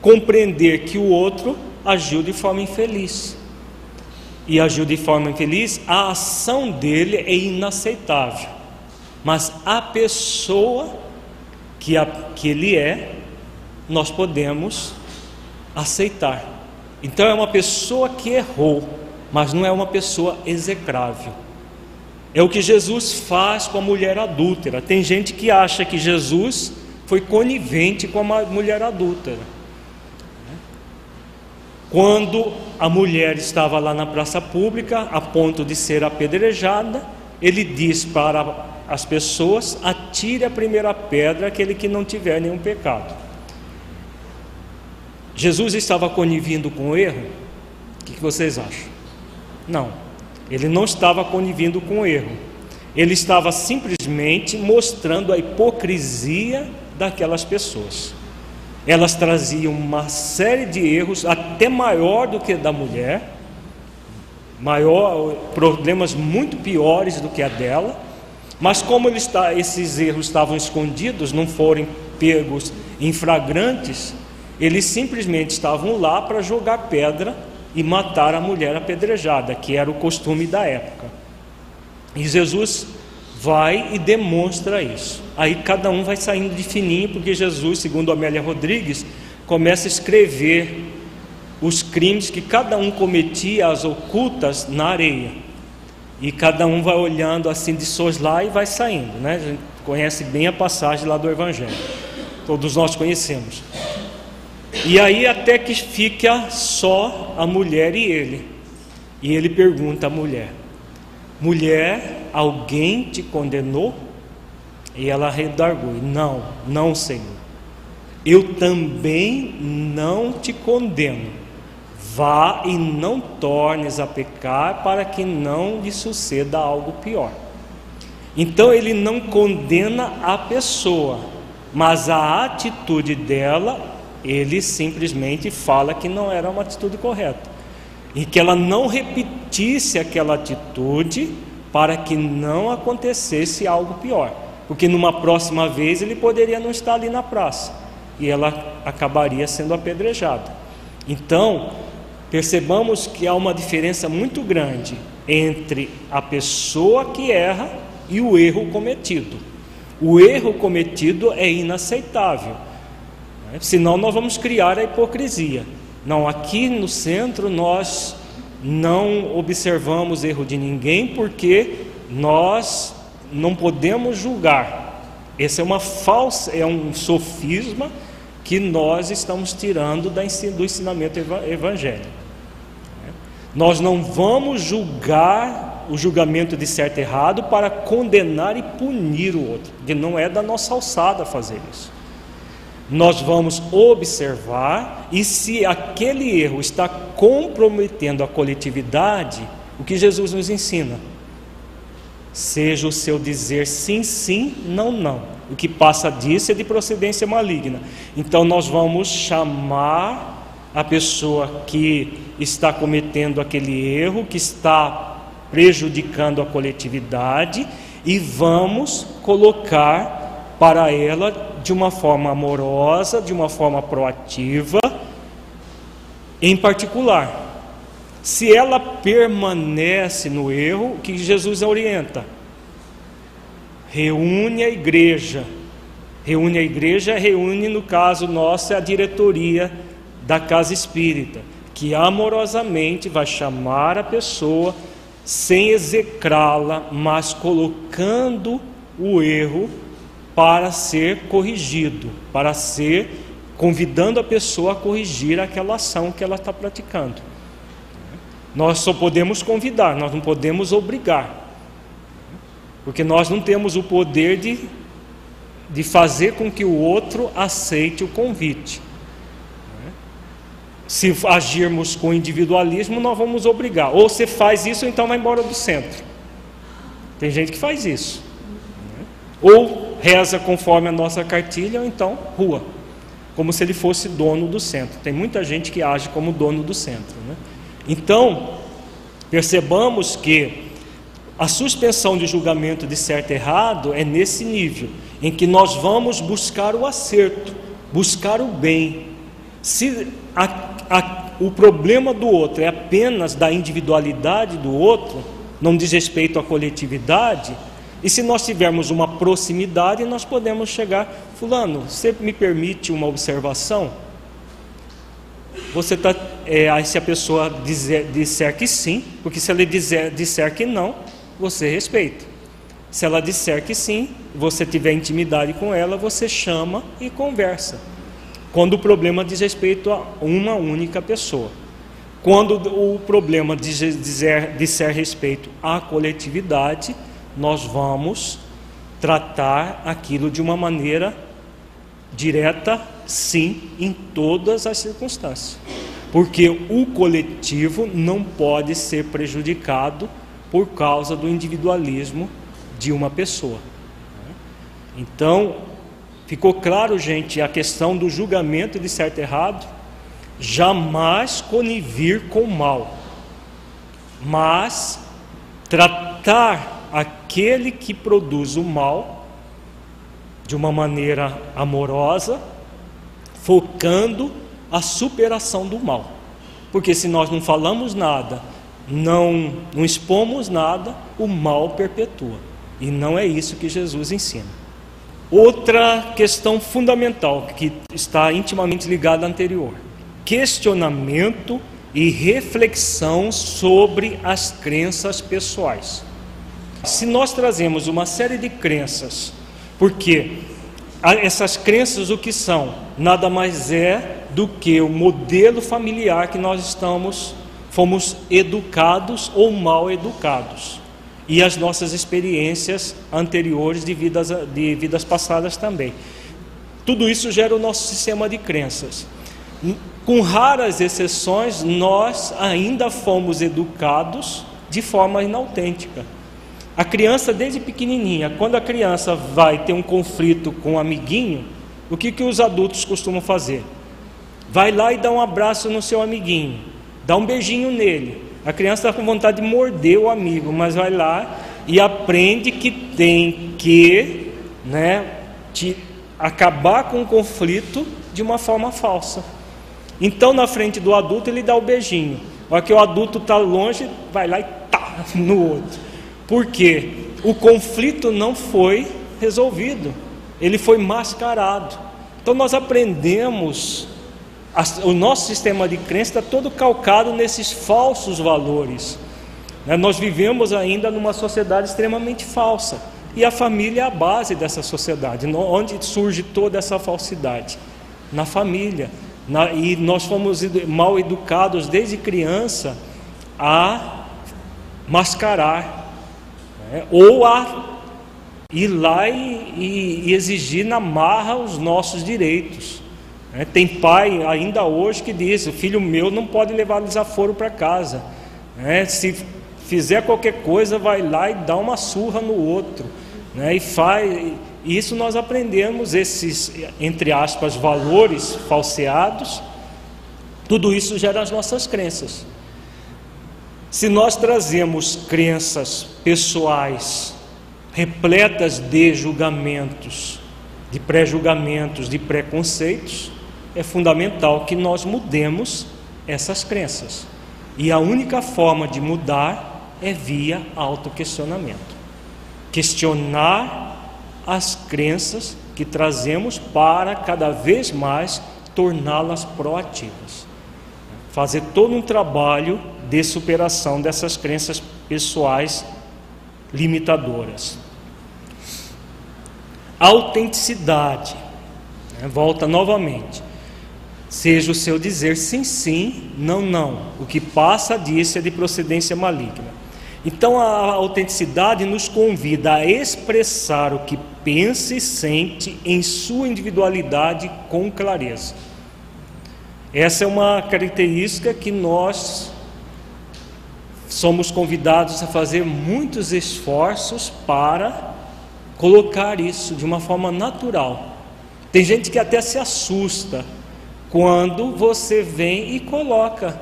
[SPEAKER 1] compreender que o outro agiu de forma infeliz. E agiu de forma infeliz, a ação dele é inaceitável. Mas a pessoa que, a, que ele é, nós podemos aceitar. Então é uma pessoa que errou, mas não é uma pessoa execrável. É o que Jesus faz com a mulher adúltera. Tem gente que acha que Jesus foi conivente com a mulher adulta. Quando a mulher estava lá na praça pública, a ponto de ser apedrejada, ele diz para as pessoas: atire a primeira pedra aquele que não tiver nenhum pecado. Jesus estava conivendo com o erro? O que vocês acham? Não, ele não estava conivendo com o erro. Ele estava simplesmente mostrando a hipocrisia daquelas pessoas. Elas traziam uma série de erros, até maior do que da mulher, maior, problemas muito piores do que a dela, mas como está, esses erros estavam escondidos, não foram pegos em flagrantes, eles simplesmente estavam lá para jogar pedra e matar a mulher apedrejada, que era o costume da época. E Jesus vai e demonstra isso. Aí cada um vai saindo de fininho, porque Jesus, segundo Amélia Rodrigues, começa a escrever os crimes que cada um cometia às ocultas na areia. E cada um vai olhando assim de lá e vai saindo, né? A gente conhece bem a passagem lá do Evangelho. Todos nós conhecemos. E aí até que fica só a mulher e ele. E ele pergunta à mulher: Mulher, alguém te condenou? E ela redargou: Não, não, Senhor. Eu também não te condeno. Vá e não tornes a pecar, para que não lhe suceda algo pior. Então ele não condena a pessoa, mas a atitude dela, ele simplesmente fala que não era uma atitude correta e que ela não repetisse aquela atitude para que não acontecesse algo pior, porque numa próxima vez ele poderia não estar ali na praça e ela acabaria sendo apedrejada. Então, percebamos que há uma diferença muito grande entre a pessoa que erra e o erro cometido. O erro cometido é inaceitável, né? senão nós vamos criar a hipocrisia. Não, aqui no centro nós não observamos erro de ninguém porque nós não podemos julgar. Esse é uma falsa, é um sofisma que nós estamos tirando do ensinamento evangélico. Nós não vamos julgar o julgamento de certo e errado para condenar e punir o outro, porque não é da nossa alçada fazer isso nós vamos observar e se aquele erro está comprometendo a coletividade, o que Jesus nos ensina? Seja o seu dizer sim, sim, não, não. O que passa disso é de procedência maligna. Então nós vamos chamar a pessoa que está cometendo aquele erro, que está prejudicando a coletividade, e vamos colocar para ela de uma forma amorosa, de uma forma proativa, em particular. Se ela permanece no erro, o que Jesus orienta? Reúne a igreja. Reúne a igreja, reúne, no caso nosso, a diretoria da casa espírita, que amorosamente vai chamar a pessoa sem execrá-la, mas colocando o erro para ser corrigido, para ser convidando a pessoa a corrigir aquela ação que ela está praticando. Nós só podemos convidar, nós não podemos obrigar, porque nós não temos o poder de, de fazer com que o outro aceite o convite. Se agirmos com individualismo, nós vamos obrigar. Ou você faz isso, então vai embora do centro. Tem gente que faz isso. Ou reza conforme a nossa cartilha, ou então rua, como se ele fosse dono do centro. Tem muita gente que age como dono do centro. Né? Então, percebamos que a suspensão de julgamento de certo e errado é nesse nível, em que nós vamos buscar o acerto, buscar o bem. Se a, a, o problema do outro é apenas da individualidade do outro, não diz respeito à coletividade, e se nós tivermos uma proximidade, nós podemos chegar, fulano, você me permite uma observação? Você está, é, se a pessoa dizer, disser que sim, porque se ela dizer, disser que não, você respeita. Se ela disser que sim, você tiver intimidade com ela, você chama e conversa. Quando o problema diz respeito a uma única pessoa. Quando o problema dizer, disser respeito à coletividade, nós vamos tratar aquilo de uma maneira direta, sim, em todas as circunstâncias. Porque o coletivo não pode ser prejudicado por causa do individualismo de uma pessoa. Então, ficou claro, gente, a questão do julgamento de certo e errado, jamais conivir com o mal, mas tratar aquele que produz o mal de uma maneira amorosa, focando a superação do mal. Porque se nós não falamos nada, não, não expomos nada, o mal perpetua. E não é isso que Jesus ensina. Outra questão fundamental que está intimamente ligada à anterior: questionamento e reflexão sobre as crenças pessoais. Se nós trazemos uma série de crenças, porque essas crenças o que são? Nada mais é do que o modelo familiar que nós estamos fomos educados ou mal educados e as nossas experiências anteriores de vidas, de vidas passadas também. Tudo isso gera o nosso sistema de crenças. Com raras exceções, nós ainda fomos educados de forma inautêntica. A criança, desde pequenininha, quando a criança vai ter um conflito com um amiguinho, o que, que os adultos costumam fazer? Vai lá e dá um abraço no seu amiguinho, dá um beijinho nele. A criança está com vontade de morder o amigo, mas vai lá e aprende que tem que né, te acabar com o conflito de uma forma falsa. Então, na frente do adulto, ele dá o beijinho. Olha que o adulto está longe, vai lá e tá no outro. Por quê? O conflito não foi resolvido, ele foi mascarado. Então, nós aprendemos o nosso sistema de crença está todo calcado nesses falsos valores. Né? Nós vivemos ainda numa sociedade extremamente falsa. E a família é a base dessa sociedade. Onde surge toda essa falsidade? Na família. Na, e nós fomos mal educados desde criança a mascarar, né? ou a ir lá e, e, e exigir na marra os nossos direitos. É, tem pai ainda hoje que diz: o filho meu não pode levar desaforo para casa. É, se fizer qualquer coisa, vai lá e dá uma surra no outro. Né, e faz. Isso nós aprendemos, esses, entre aspas, valores falseados. Tudo isso gera as nossas crenças. Se nós trazemos crenças pessoais repletas de julgamentos, de pré-julgamentos, de preconceitos, é fundamental que nós mudemos essas crenças. E a única forma de mudar é via autoquestionamento. Questionar as crenças que trazemos para cada vez mais torná-las proativas. Fazer todo um trabalho de superação dessas crenças pessoais limitadoras. Autenticidade. Né? Volta novamente seja o seu dizer sim, sim, não, não. O que passa disso é de procedência maligna. Então a autenticidade nos convida a expressar o que pensa e sente em sua individualidade com clareza. Essa é uma característica que nós somos convidados a fazer muitos esforços para colocar isso de uma forma natural. Tem gente que até se assusta quando você vem e coloca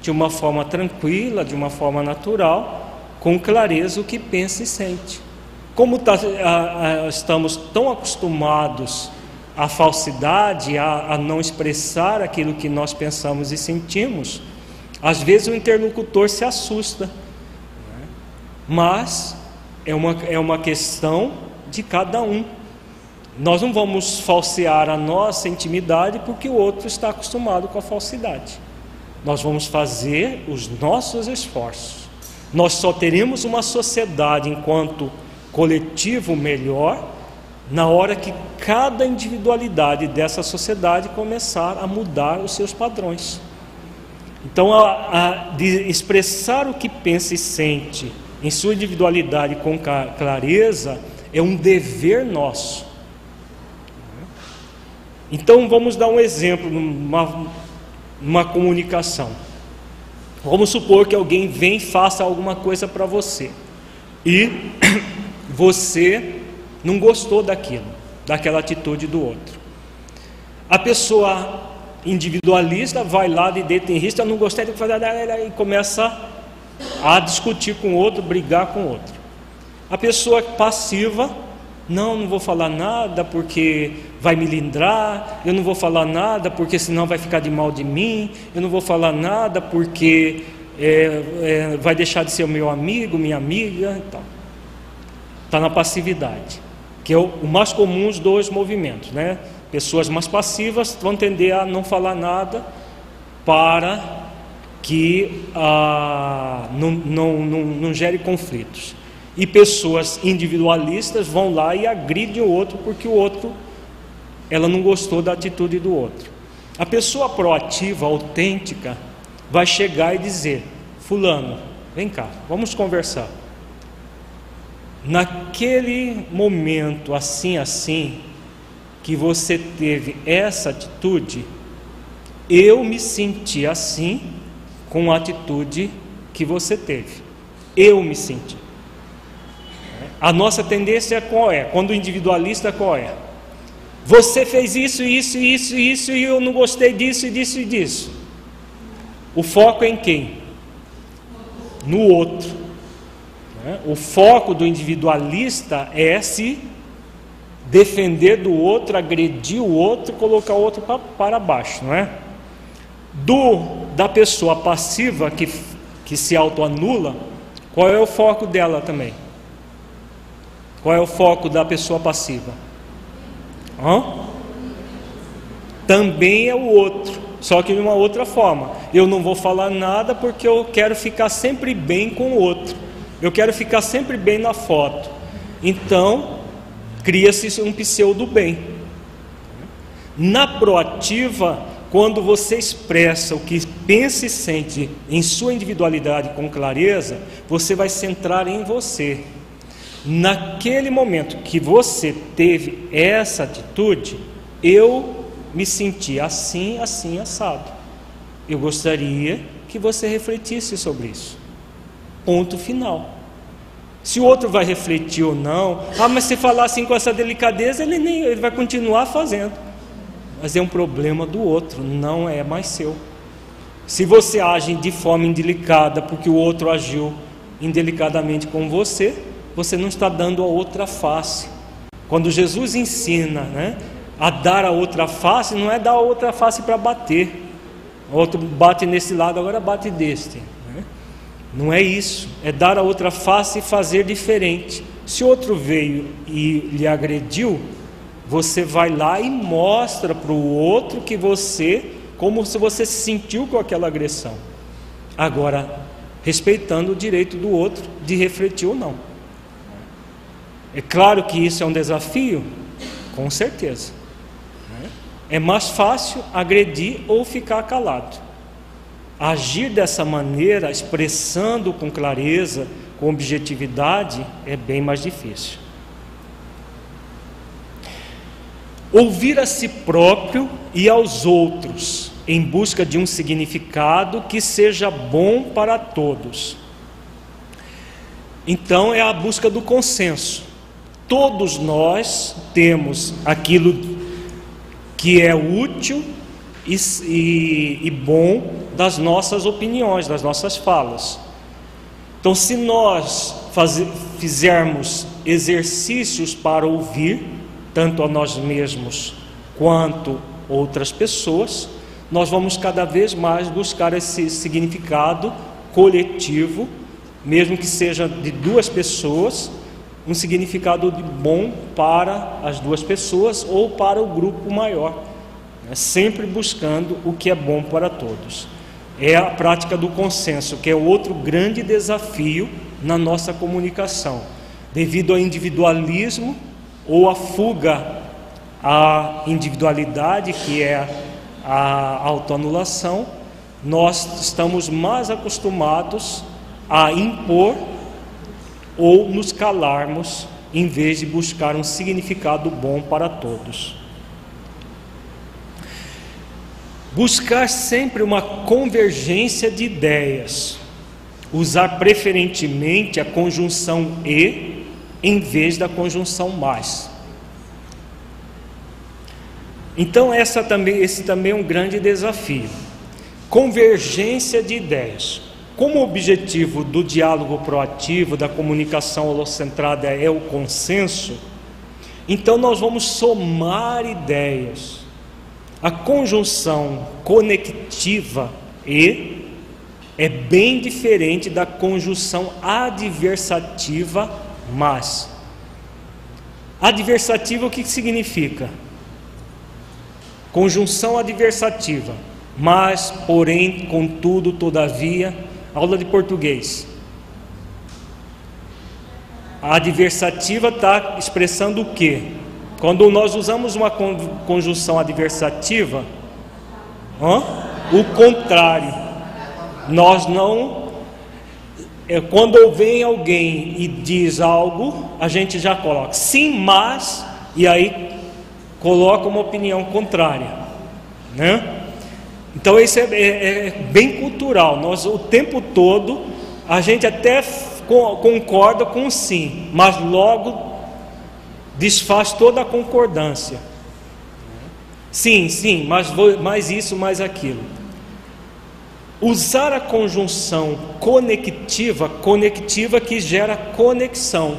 [SPEAKER 1] de uma forma tranquila, de uma forma natural, com clareza o que pensa e sente. Como tá, a, a, estamos tão acostumados à falsidade, a, a não expressar aquilo que nós pensamos e sentimos, às vezes o interlocutor se assusta. Mas é uma, é uma questão de cada um. Nós não vamos falsear a nossa intimidade porque o outro está acostumado com a falsidade. Nós vamos fazer os nossos esforços. Nós só teremos uma sociedade enquanto coletivo melhor na hora que cada individualidade dessa sociedade começar a mudar os seus padrões. Então, a, a, expressar o que pensa e sente em sua individualidade com clareza é um dever nosso. Então, vamos dar um exemplo numa, numa comunicação. Vamos supor que alguém vem e faça alguma coisa para você e você não gostou daquilo, daquela atitude do outro. A pessoa individualista vai lá de deterrista, não gostei de fazer e começa a discutir com o outro, brigar com o outro. A pessoa passiva, não, não vou falar nada porque vai me lindrar, eu não vou falar nada porque senão vai ficar de mal de mim, eu não vou falar nada porque é, é, vai deixar de ser o meu amigo, minha amiga e tal. Está na passividade, que é o, o mais comum dos dois movimentos, né? Pessoas mais passivas vão tender a não falar nada para que ah, não, não, não, não gere conflitos. E pessoas individualistas vão lá e agridem o outro porque o outro, ela não gostou da atitude do outro. A pessoa proativa, autêntica, vai chegar e dizer: Fulano, vem cá, vamos conversar. Naquele momento, assim, assim, que você teve essa atitude, eu me senti assim com a atitude que você teve. Eu me senti. A nossa tendência qual é? Quando o individualista qual é? Você fez isso, isso, isso, isso e eu não gostei disso, disso e disso. O foco é em quem? No outro. O foco do individualista é se defender do outro, agredir o outro, colocar o outro para baixo, não é? Do da pessoa passiva que, que se autoanula, qual é o foco dela também? Qual é o foco da pessoa passiva? Hã? Também é o outro, só que de uma outra forma. Eu não vou falar nada porque eu quero ficar sempre bem com o outro. Eu quero ficar sempre bem na foto. Então, cria-se um pseudo bem. Na proativa, quando você expressa o que pensa e sente em sua individualidade com clareza, você vai centrar em você. Naquele momento que você teve essa atitude, eu me senti assim, assim, assado. Eu gostaria que você refletisse sobre isso. Ponto final. Se o outro vai refletir ou não, ah, mas se falar assim com essa delicadeza, ele nem ele vai continuar fazendo. Mas é um problema do outro, não é mais seu. Se você age de forma indelicada porque o outro agiu indelicadamente com você, você não está dando a outra face. Quando Jesus ensina né, a dar a outra face, não é dar a outra face para bater. O outro bate nesse lado, agora bate deste. Não é isso, é dar a outra face e fazer diferente. Se outro veio e lhe agrediu, você vai lá e mostra para o outro que você, como se você se sentiu com aquela agressão. Agora, respeitando o direito do outro de refletir ou não. É claro que isso é um desafio, com certeza. É mais fácil agredir ou ficar calado. Agir dessa maneira, expressando com clareza, com objetividade, é bem mais difícil. Ouvir a si próprio e aos outros, em busca de um significado que seja bom para todos. Então, é a busca do consenso. Todos nós temos aquilo que é útil e, e, e bom das nossas opiniões, das nossas falas. Então, se nós faz, fizermos exercícios para ouvir, tanto a nós mesmos quanto outras pessoas, nós vamos cada vez mais buscar esse significado coletivo, mesmo que seja de duas pessoas, um significado de bom para as duas pessoas ou para o grupo maior né? sempre buscando o que é bom para todos. É a prática do consenso, que é outro grande desafio na nossa comunicação, devido ao individualismo ou à fuga à individualidade, que é a autoanulação, nós estamos mais acostumados a impor ou nos calarmos em vez de buscar um significado bom para todos. Buscar sempre uma convergência de ideias, usar preferentemente a conjunção e em vez da conjunção mais. Então essa também, esse também é um grande desafio. Convergência de ideias. Como o objetivo do diálogo proativo, da comunicação holocentrada é o consenso, então nós vamos somar ideias. A conjunção conectiva e é bem diferente da conjunção adversativa mas. Adversativa o que significa? Conjunção adversativa. Mas, porém, contudo, todavia, aula de português. A adversativa está expressando o que? Quando nós usamos uma conjunção adversativa, o contrário. Nós não é, quando vem alguém e diz algo, a gente já coloca sim, mas, e aí coloca uma opinião contrária, né? Então isso é, é, é bem cultural. Nós o tempo todo a gente até concorda com sim, mas logo desfaz toda a concordância. Sim, sim, mas mais isso, mais aquilo. Usar a conjunção conectiva, conectiva que gera conexão,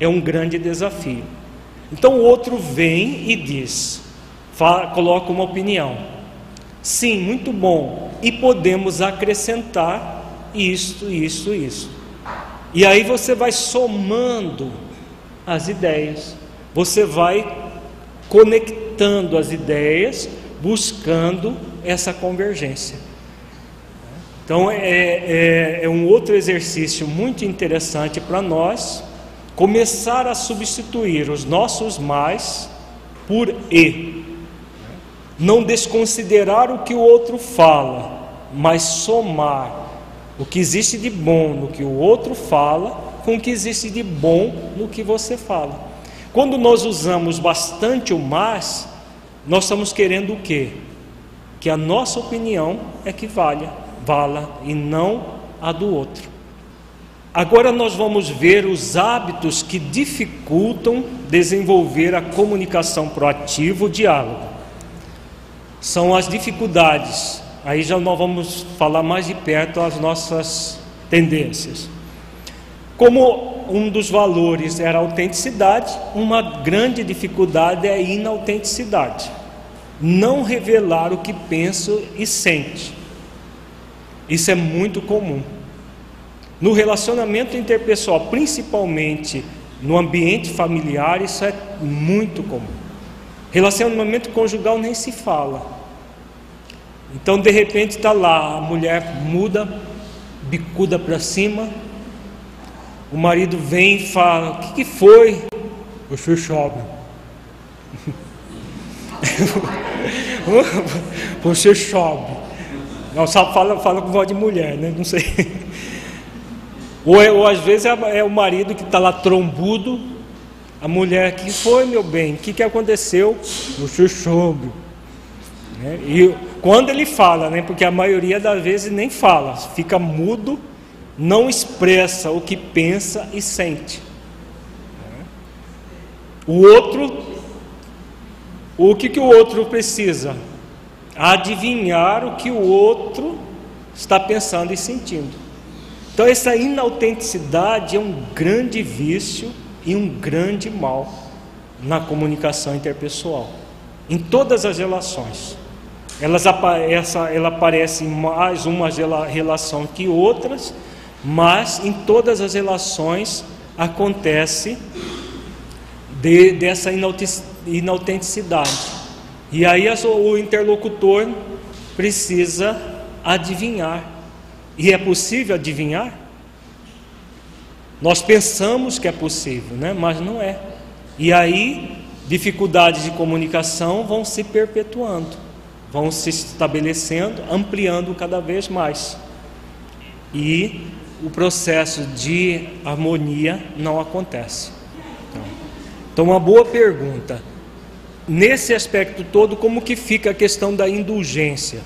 [SPEAKER 1] é um grande desafio. Então o outro vem e diz, fala, coloca uma opinião. Sim, muito bom. E podemos acrescentar isto, isso, isso. E aí você vai somando as ideias, você vai conectando as ideias, buscando essa convergência. Então é, é, é um outro exercício muito interessante para nós começar a substituir os nossos mais por e. Não desconsiderar o que o outro fala, mas somar o que existe de bom no que o outro fala com o que existe de bom no que você fala. Quando nós usamos bastante o mais, nós estamos querendo o quê? Que a nossa opinião é que valha vala e não a do outro. Agora nós vamos ver os hábitos que dificultam desenvolver a comunicação proativa, o diálogo. São as dificuldades. Aí já nós vamos falar mais de perto as nossas tendências. Como um dos valores era a autenticidade, uma grande dificuldade é a inautenticidade. Não revelar o que penso e sente. Isso é muito comum. No relacionamento interpessoal, principalmente no ambiente familiar, isso é muito comum. Relacionamento conjugal nem se fala. Então, de repente, está lá, a mulher muda, bicuda para cima, o marido vem e fala: O que, que foi? Você chove. Você chove. Não, só fala, fala com voz de mulher, né? Não sei. Ou, é, ou às vezes é, é o marido que está lá trombudo, a mulher, que foi meu bem? O que, que aconteceu? Você soube. Né? E quando ele fala, né? Porque a maioria das vezes nem fala, fica mudo, não expressa o que pensa e sente. O outro, o que, que o outro precisa? adivinhar o que o outro está pensando e sentindo. Então, essa inautenticidade é um grande vício e um grande mal na comunicação interpessoal, em todas as relações. Elas, essa, ela aparece mais uma relação que outras, mas em todas as relações acontece de, dessa inautenticidade. E aí o interlocutor precisa adivinhar. E é possível adivinhar? Nós pensamos que é possível, né? mas não é. E aí, dificuldades de comunicação vão se perpetuando. vão se estabelecendo, ampliando cada vez mais. E o processo de harmonia não acontece. Então, uma boa pergunta. Nesse aspecto todo, como que fica a questão da indulgência?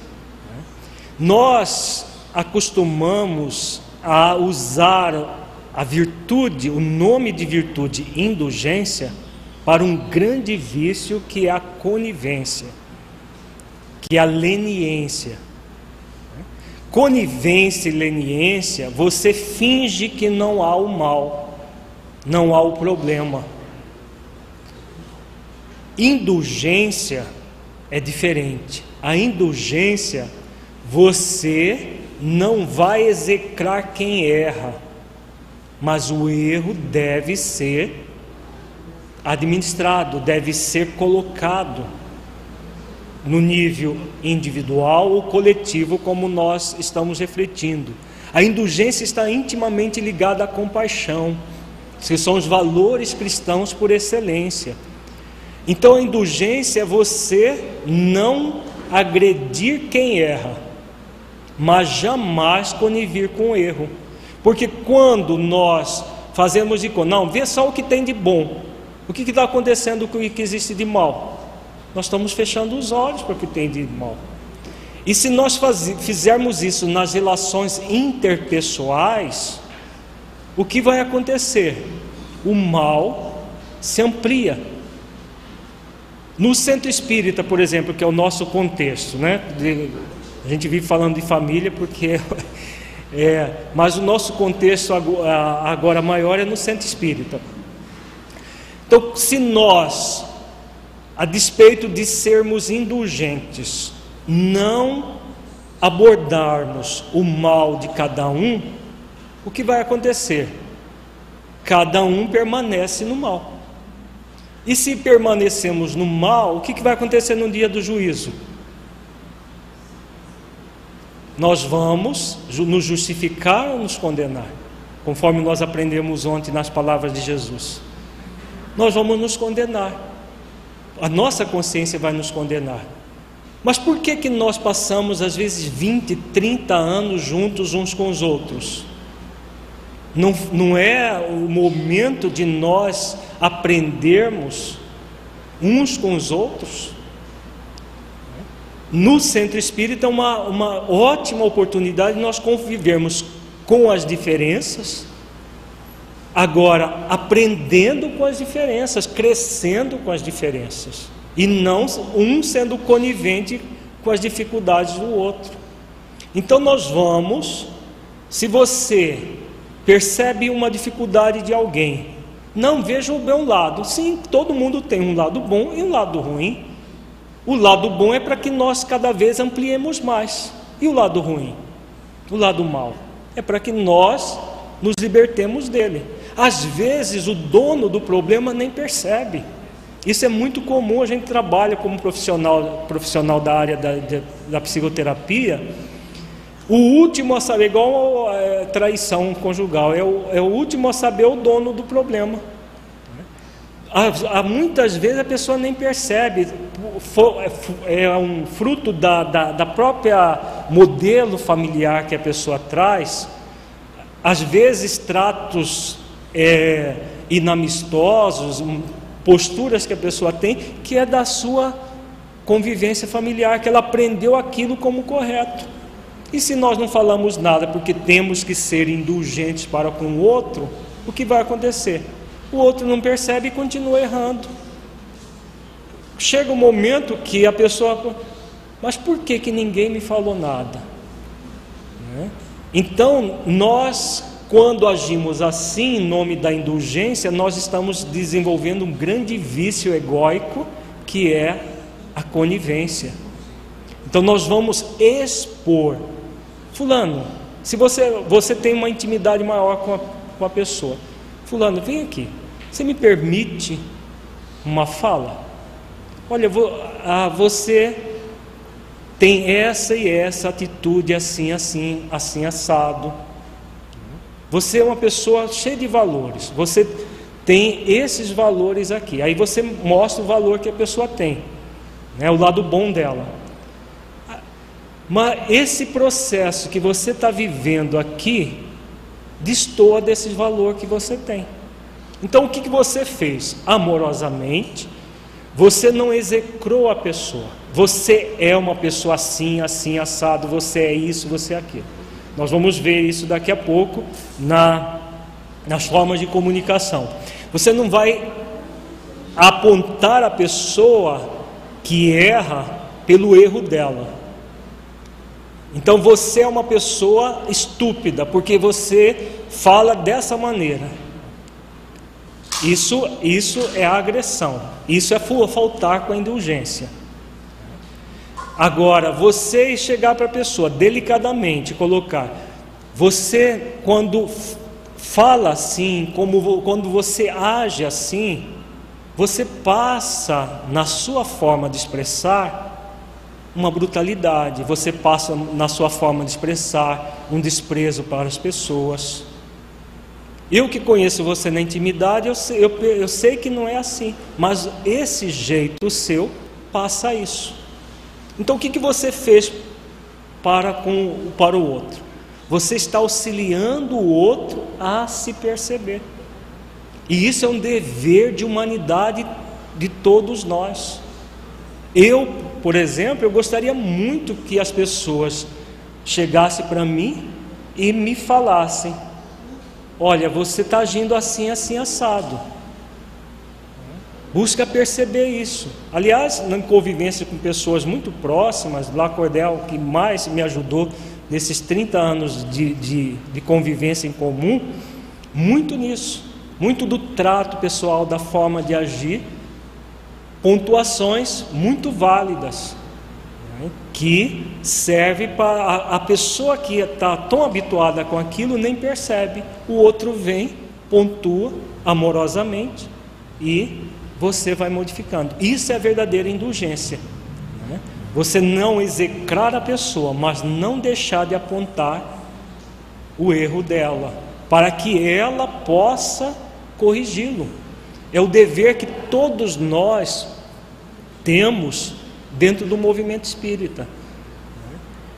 [SPEAKER 1] Nós acostumamos a usar a virtude, o nome de virtude indulgência, para um grande vício que é a conivência, que é a leniência. Conivência e leniência, você finge que não há o mal, não há o problema. Indulgência é diferente. A indulgência, você não vai execrar quem erra, mas o erro deve ser administrado, deve ser colocado no nível individual ou coletivo, como nós estamos refletindo. A indulgência está intimamente ligada à compaixão, que são os valores cristãos por excelência. Então, a indulgência é você não agredir quem erra, mas jamais conivir com o erro. Porque quando nós fazemos de não, vê só o que tem de bom, o que está acontecendo com o que existe de mal? Nós estamos fechando os olhos para o que tem de mal. E se nós faz, fizermos isso nas relações interpessoais, o que vai acontecer? O mal se amplia. No centro espírita, por exemplo, que é o nosso contexto, né? A gente vive falando de família porque é, mas o nosso contexto agora maior é no centro espírita. Então, se nós a despeito de sermos indulgentes, não abordarmos o mal de cada um, o que vai acontecer? Cada um permanece no mal. E se permanecemos no mal, o que vai acontecer no dia do juízo? Nós vamos nos justificar ou nos condenar, conforme nós aprendemos ontem nas palavras de Jesus. Nós vamos nos condenar a nossa consciência vai nos condenar. Mas por que que nós passamos às vezes 20, 30 anos juntos uns com os outros? Não, não é o momento de nós aprendermos uns com os outros? No centro espírita é uma, uma ótima oportunidade de nós convivermos com as diferenças, Agora, aprendendo com as diferenças, crescendo com as diferenças, e não um sendo conivente com as dificuldades do outro. Então, nós vamos, se você percebe uma dificuldade de alguém, não veja o bom lado. Sim, todo mundo tem um lado bom e um lado ruim. O lado bom é para que nós cada vez ampliemos mais. E o lado ruim? O lado mal é para que nós nos libertemos dele. Às vezes o dono do problema nem percebe. Isso é muito comum, a gente trabalha como profissional, profissional da área da, da psicoterapia. O último a saber, igual é, traição conjugal, é o, é o último a saber o dono do problema. Há, há muitas vezes a pessoa nem percebe, é, é um fruto da, da, da própria modelo familiar que a pessoa traz. Às vezes, tratos é, inamistosos, posturas que a pessoa tem, que é da sua convivência familiar, que ela aprendeu aquilo como correto. E se nós não falamos nada porque temos que ser indulgentes para com o outro, o que vai acontecer? O outro não percebe e continua errando. Chega um momento que a pessoa, mas por que, que ninguém me falou nada? Né? Então, nós quando agimos assim, em nome da indulgência, nós estamos desenvolvendo um grande vício egóico, que é a conivência. Então nós vamos expor. Fulano, se você, você tem uma intimidade maior com a, com a pessoa, Fulano, vem aqui, você me permite uma fala? Olha, vou, ah, você tem essa e essa atitude assim, assim, assim, assado você é uma pessoa cheia de valores. Você tem esses valores aqui. Aí você mostra o valor que a pessoa tem, né? o lado bom dela. Mas esse processo que você está vivendo aqui destoa desse valor que você tem. Então o que, que você fez? Amorosamente, você não execrou a pessoa. Você é uma pessoa assim, assim, assado, você é isso, você é aquilo. Nós vamos ver isso daqui a pouco na, nas formas de comunicação. Você não vai apontar a pessoa que erra pelo erro dela. Então você é uma pessoa estúpida, porque você fala dessa maneira. Isso, isso é agressão. Isso é faltar com a indulgência. Agora, você chegar para a pessoa delicadamente, colocar, você quando fala assim, como quando você age assim, você passa na sua forma de expressar uma brutalidade, você passa na sua forma de expressar um desprezo para as pessoas. Eu que conheço você na intimidade, eu sei, eu, eu sei que não é assim, mas esse jeito seu passa isso. Então o que, que você fez para, com, para o outro? Você está auxiliando o outro a se perceber. E isso é um dever de humanidade de todos nós. Eu, por exemplo, eu gostaria muito que as pessoas chegassem para mim e me falassem: Olha, você está agindo assim, assim, assado. Busca perceber isso. Aliás, na convivência com pessoas muito próximas, lá Cordel, que mais me ajudou nesses 30 anos de, de, de convivência em comum, muito nisso, muito do trato pessoal, da forma de agir pontuações muito válidas né, que serve para a, a pessoa que está tão habituada com aquilo nem percebe, o outro vem, pontua amorosamente e você vai modificando. Isso é verdadeira indulgência. Né? Você não execrar a pessoa, mas não deixar de apontar o erro dela, para que ela possa corrigi-lo. É o dever que todos nós temos dentro do movimento espírita.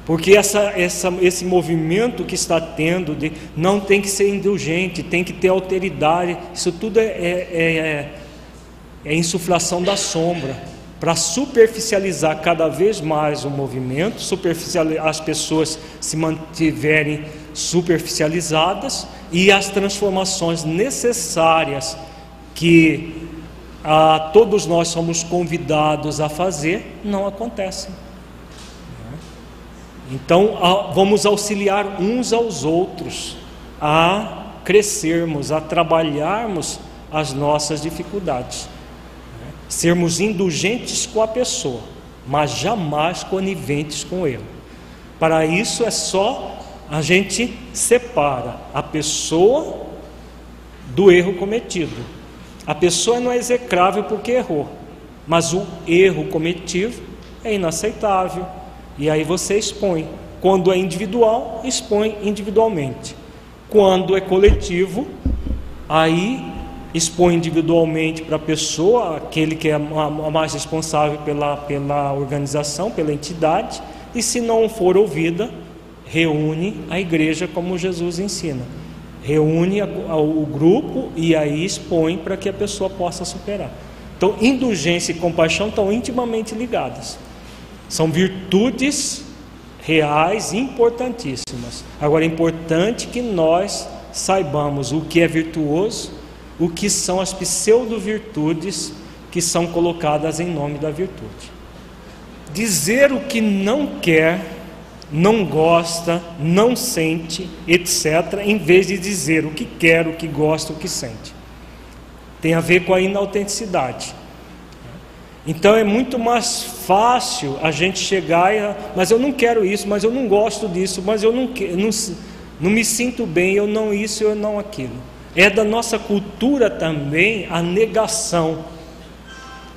[SPEAKER 1] Porque essa, essa, esse movimento que está tendo de não tem que ser indulgente, tem que ter alteridade, isso tudo é, é, é, é insuflação da sombra para superficializar cada vez mais o movimento, superficializar as pessoas se mantiverem superficializadas e as transformações necessárias que ah, todos nós somos convidados a fazer, não acontecem. Então, vamos auxiliar uns aos outros a crescermos, a trabalharmos as nossas dificuldades. Sermos indulgentes com a pessoa, mas jamais coniventes com erro. Para isso é só a gente separa a pessoa do erro cometido. A pessoa não é execrável porque errou, mas o erro cometido é inaceitável. E aí você expõe. Quando é individual, expõe individualmente. Quando é coletivo, aí expõe individualmente para a pessoa, aquele que é mais responsável pela, pela organização, pela entidade, e se não for ouvida, reúne a igreja como Jesus ensina. Reúne o grupo e aí expõe para que a pessoa possa superar. Então, indulgência e compaixão estão intimamente ligadas. São virtudes reais importantíssimas. Agora, é importante que nós saibamos o que é virtuoso, o que são as pseudo-virtudes que são colocadas em nome da virtude. Dizer o que não quer não gosta, não sente, etc., em vez de dizer o que quer, o que gosta, o que sente. Tem a ver com a inautenticidade. Então é muito mais fácil a gente chegar e, mas eu não quero isso, mas eu não gosto disso, mas eu não, não, não me sinto bem, eu não isso, eu não aquilo. É da nossa cultura também a negação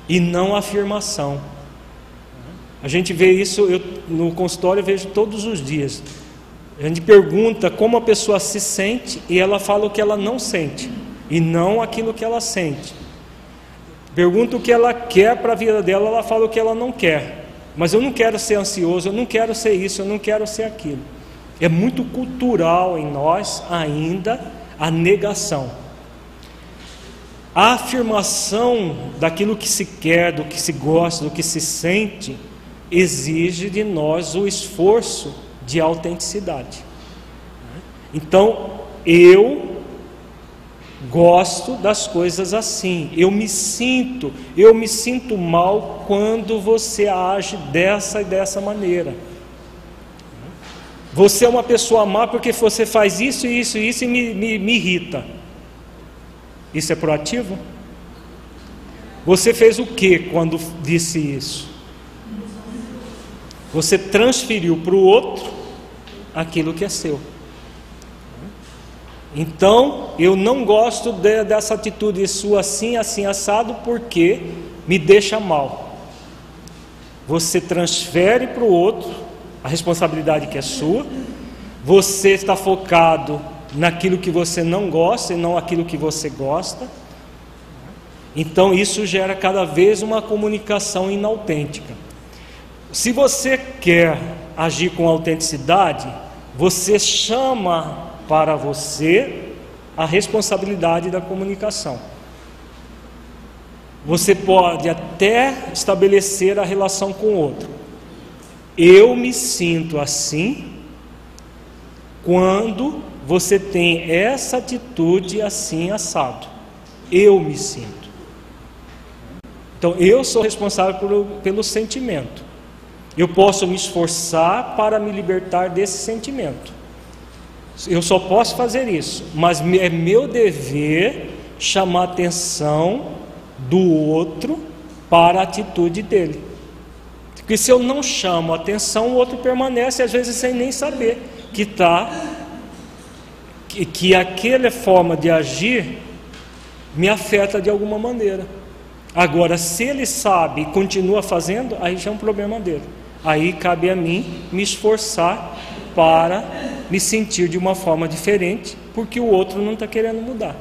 [SPEAKER 1] e não a afirmação. A gente vê isso eu, no consultório, eu vejo todos os dias. A gente pergunta como a pessoa se sente e ela fala o que ela não sente e não aquilo que ela sente. Pergunta o que ela quer para a vida dela, ela fala o que ela não quer. mas eu não quero ser ansioso, eu não quero ser isso, eu não quero ser aquilo. É muito cultural em nós ainda a negação. A afirmação daquilo que se quer, do que se gosta, do que se sente, exige de nós o esforço de autenticidade. Então, eu gosto das coisas assim. Eu me sinto, eu me sinto mal quando você age dessa e dessa maneira. Você é uma pessoa má porque você faz isso, isso, isso e me, me, me irrita. Isso é proativo? Você fez o que quando disse isso? Você transferiu para o outro aquilo que é seu. Então, eu não gosto de, dessa atitude sua assim, assim, assado, porque me deixa mal. Você transfere para o outro a responsabilidade que é sua, você está focado naquilo que você não gosta e não aquilo que você gosta. Então, isso gera cada vez uma comunicação inautêntica. Se você quer agir com autenticidade, você chama para você a responsabilidade da comunicação. Você pode até estabelecer a relação com o outro. Eu me sinto assim quando você tem essa atitude assim assado. Eu me sinto. Então eu sou responsável pelo, pelo sentimento. Eu posso me esforçar para me libertar desse sentimento. Eu só posso fazer isso, mas é meu dever chamar a atenção do outro para a atitude dele. Porque se eu não chamo a atenção, o outro permanece, às vezes sem nem saber que está, que, que aquela forma de agir me afeta de alguma maneira. Agora, se ele sabe e continua fazendo, aí já é um problema dele. Aí cabe a mim me esforçar para me sentir de uma forma diferente, porque o outro não está querendo mudar.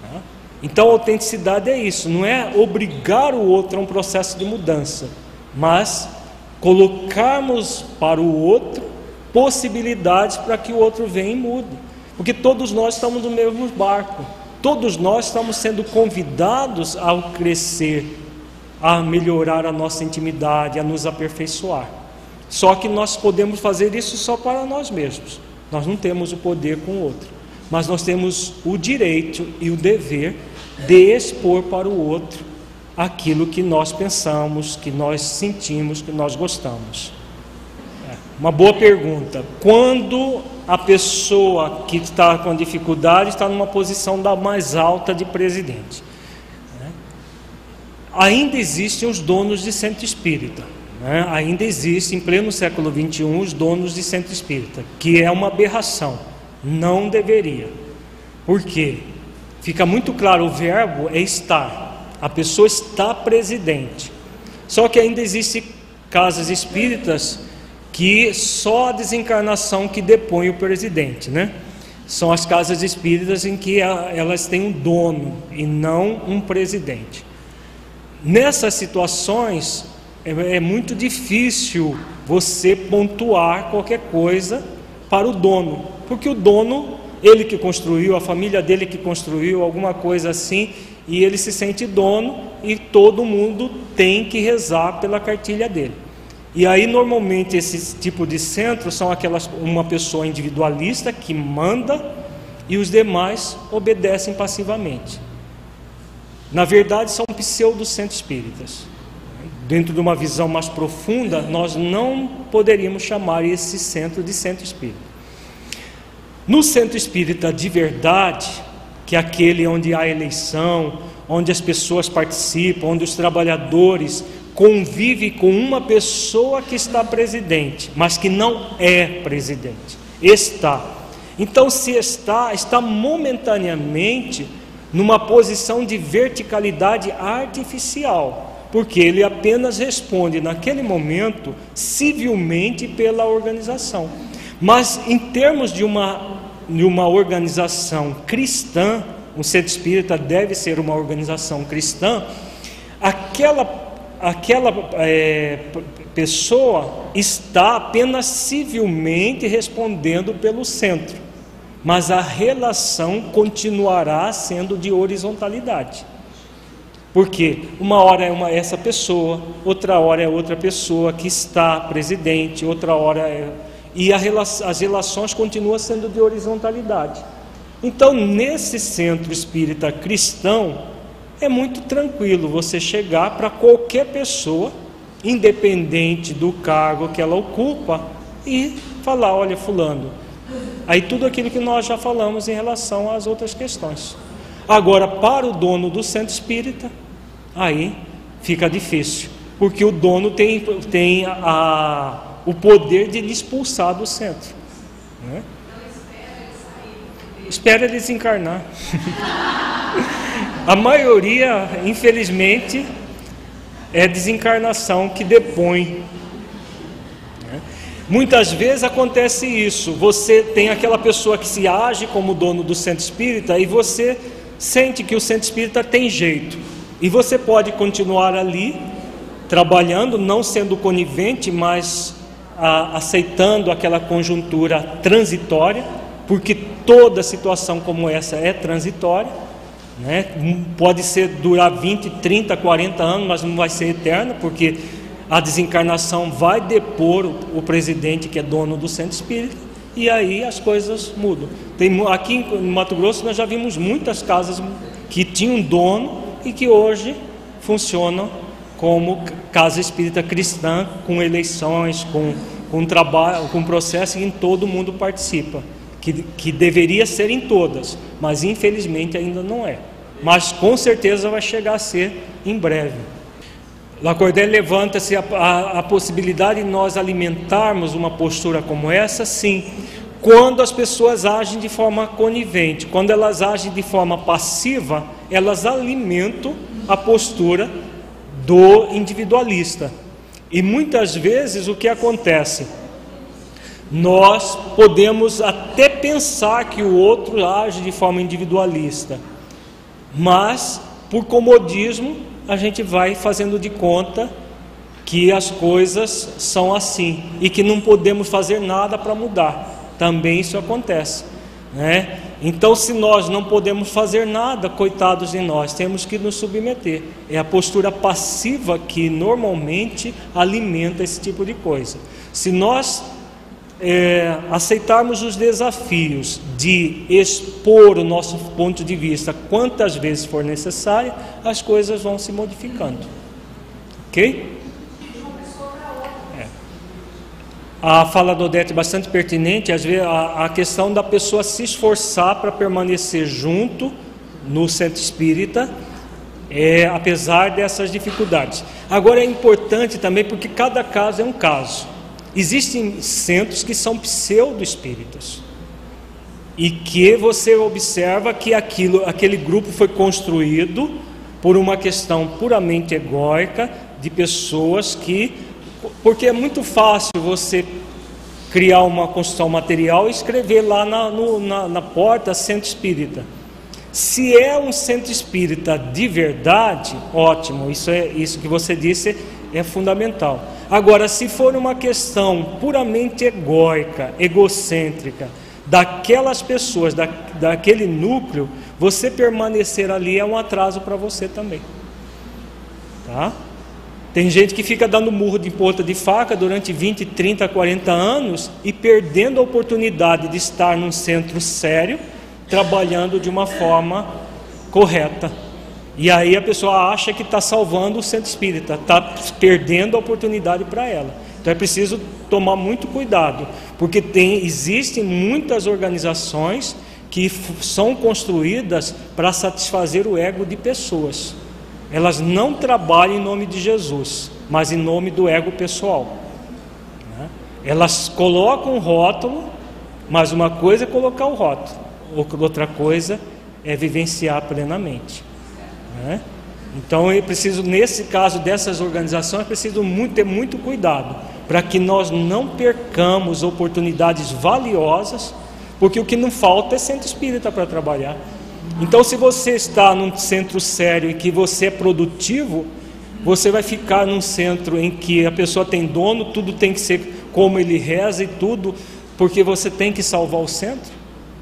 [SPEAKER 1] Tá? Então, a autenticidade é isso, não é obrigar o outro a um processo de mudança, mas colocarmos para o outro possibilidades para que o outro venha e mude, porque todos nós estamos no mesmo barco, todos nós estamos sendo convidados ao crescer, a melhorar a nossa intimidade, a nos aperfeiçoar. Só que nós podemos fazer isso só para nós mesmos. Nós não temos o poder com o outro. Mas nós temos o direito e o dever de expor para o outro aquilo que nós pensamos, que nós sentimos, que nós gostamos. É, uma boa pergunta. Quando a pessoa que está com dificuldade está numa posição da mais alta de presidente? Né? Ainda existem os donos de centro espírita né, ainda existe em pleno século XXI os donos de centro espírita, que é uma aberração, não deveria. Por quê? Fica muito claro, o verbo é estar, a pessoa está presidente. Só que ainda existem casas espíritas que só a desencarnação que depõe o presidente, né? São as casas espíritas em que elas têm um dono e não um presidente. Nessas situações, é, é muito difícil você pontuar qualquer coisa para o dono, porque o dono, ele que construiu, a família dele que construiu, alguma coisa assim, e ele se sente dono e todo mundo tem que rezar pela cartilha dele. E aí normalmente esse tipo de centro são aquelas uma pessoa individualista que manda e os demais obedecem passivamente. Na verdade são pseudo-centros espíritas dentro de uma visão mais profunda, nós não poderíamos chamar esse centro de centro espírita. No centro espírita de verdade, que é aquele onde há eleição, onde as pessoas participam, onde os trabalhadores convivem com uma pessoa que está presidente, mas que não é presidente. Está. Então, se está, está momentaneamente numa posição de verticalidade artificial porque ele apenas responde naquele momento civilmente pela organização. Mas em termos de uma, de uma organização cristã, um centro espírita deve ser uma organização cristã, aquela aquela é, pessoa está apenas civilmente respondendo pelo centro, mas a relação continuará sendo de horizontalidade. Porque uma hora é uma, essa pessoa, outra hora é outra pessoa que está presidente, outra hora é. E a, as relações continuam sendo de horizontalidade. Então, nesse centro espírita cristão, é muito tranquilo você chegar para qualquer pessoa, independente do cargo que ela ocupa, e falar: olha, Fulano. Aí, tudo aquilo que nós já falamos em relação às outras questões. Agora, para o dono do centro espírita, aí fica difícil, porque o dono tem, tem a, o poder de lhe expulsar do centro. Né? Espera ele desencarnar. a maioria, infelizmente, é desencarnação que depõe. Né? Muitas vezes acontece isso. Você tem aquela pessoa que se age como dono do centro espírita e você sente que o centro espírita tem jeito. E você pode continuar ali, trabalhando, não sendo conivente, mas aceitando aquela conjuntura transitória, porque toda situação como essa é transitória, né? pode ser durar 20, 30, 40 anos, mas não vai ser eterna, porque a desencarnação vai depor o, o presidente que é dono do centro espírita, e aí as coisas mudam. Tem, aqui em Mato Grosso nós já vimos muitas casas que tinham dono e que hoje funcionam como casa espírita cristã, com eleições, com, com trabalho, com processo em todo mundo participa, que, que deveria ser em todas, mas infelizmente ainda não é. Mas com certeza vai chegar a ser em breve. Lacordaire levanta-se a, a, a possibilidade de nós alimentarmos uma postura como essa, sim, quando as pessoas agem de forma conivente, quando elas agem de forma passiva, elas alimentam a postura do individualista. E muitas vezes o que acontece? Nós podemos até pensar que o outro age de forma individualista, mas por comodismo a gente vai fazendo de conta que as coisas são assim e que não podemos fazer nada para mudar também isso acontece. Né? Então, se nós não podemos fazer nada, coitados de nós, temos que nos submeter. É a postura passiva que normalmente alimenta esse tipo de coisa. Se nós é, aceitarmos os desafios de expor o nosso ponto de vista quantas vezes for necessário, as coisas vão se modificando. Ok? A fala do Odete é bastante pertinente, às vezes a, a questão da pessoa se esforçar para permanecer junto no centro espírita, é, apesar dessas dificuldades. Agora é importante também porque cada caso é um caso. Existem centros que são pseudo-espíritas e que você observa que aquilo, aquele grupo foi construído por uma questão puramente egóica de pessoas que porque é muito fácil você criar uma construção material e escrever lá na, no, na, na porta centro espírita. Se é um centro espírita de verdade, ótimo, isso, é, isso que você disse é fundamental. Agora, se for uma questão puramente egóica, egocêntrica, daquelas pessoas, da, daquele núcleo, você permanecer ali é um atraso para você também. Tá? Tem gente que fica dando murro de ponta de faca durante 20, 30, 40 anos e perdendo a oportunidade de estar num centro sério, trabalhando de uma forma correta. E aí a pessoa acha que está salvando o centro espírita, está perdendo a oportunidade para ela. Então é preciso tomar muito cuidado, porque tem, existem muitas organizações que são construídas para satisfazer o ego de pessoas elas não trabalham em nome de Jesus, mas em nome do ego pessoal. Né? Elas colocam um rótulo, mas uma coisa é colocar o rótulo, outra coisa é vivenciar plenamente. Né? Então é preciso, nesse caso dessas organizações, é preciso muito, ter muito cuidado para que nós não percamos oportunidades valiosas, porque o que não falta é centro espírita para trabalhar. Então, se você está num centro sério e que você é produtivo, você vai ficar num centro em que a pessoa tem dono, tudo tem que ser como ele reza e tudo, porque você tem que salvar o centro?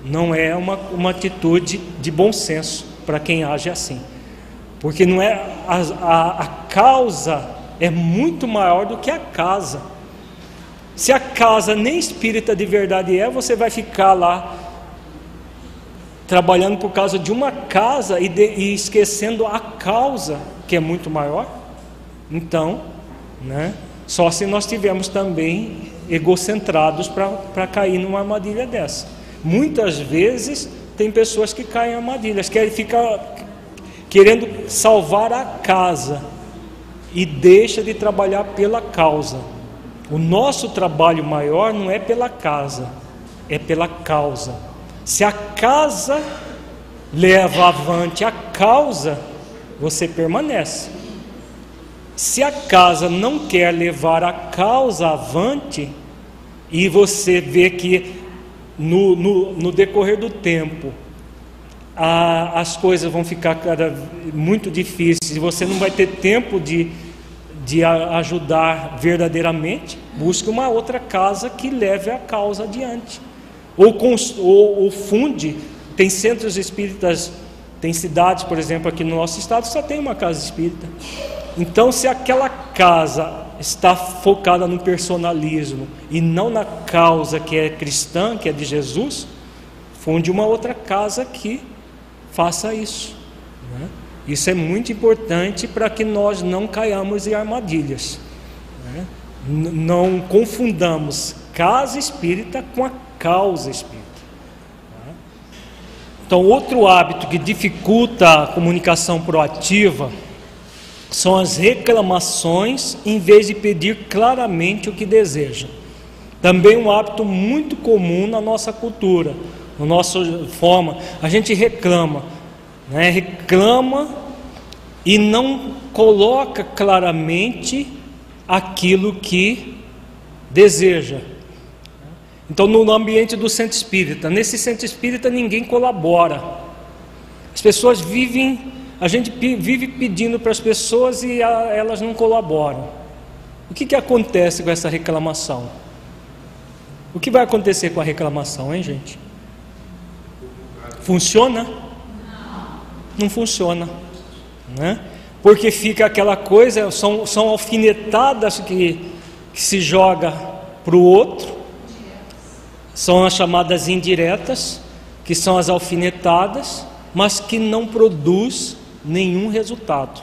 [SPEAKER 1] Não é uma, uma atitude de bom senso para quem age assim. Porque não é a, a, a causa é muito maior do que a casa. Se a casa nem espírita de verdade é, você vai ficar lá trabalhando por causa de uma casa e, de, e esquecendo a causa que é muito maior. Então, né, só se nós tivermos também egocentrados para cair numa armadilha dessa. Muitas vezes tem pessoas que caem em armadilhas, querem ficar querendo salvar a casa e deixa de trabalhar pela causa. O nosso trabalho maior não é pela casa, é pela causa. Se a casa leva avante a causa, você permanece. Se a casa não quer levar a causa avante, e você vê que no, no, no decorrer do tempo a, as coisas vão ficar cada, muito difíceis, e você não vai ter tempo de, de ajudar verdadeiramente, busque uma outra casa que leve a causa adiante. Ou, ou, ou funde, tem centros espíritas, tem cidades, por exemplo, aqui no nosso estado, só tem uma casa espírita. Então, se aquela casa está focada no personalismo e não na causa que é cristã, que é de Jesus, funde uma outra casa que faça isso. Né? Isso é muito importante para que nós não caiamos em armadilhas. Né? Não confundamos casa espírita com a causa espírita. Né? Então, outro hábito que dificulta a comunicação proativa são as reclamações em vez de pedir claramente o que deseja. Também um hábito muito comum na nossa cultura, na nossa forma. A gente reclama, né? reclama e não coloca claramente aquilo que deseja. Então, no ambiente do centro espírita, nesse centro espírita ninguém colabora. As pessoas vivem a gente vive pedindo para as pessoas e elas não colaboram. O que, que acontece com essa reclamação? O que vai acontecer com a reclamação, hein, gente? Funciona? Não funciona, né? Porque fica aquela coisa, são, são alfinetadas que, que se joga para o outro, são as chamadas indiretas, que são as alfinetadas, mas que não produz nenhum resultado.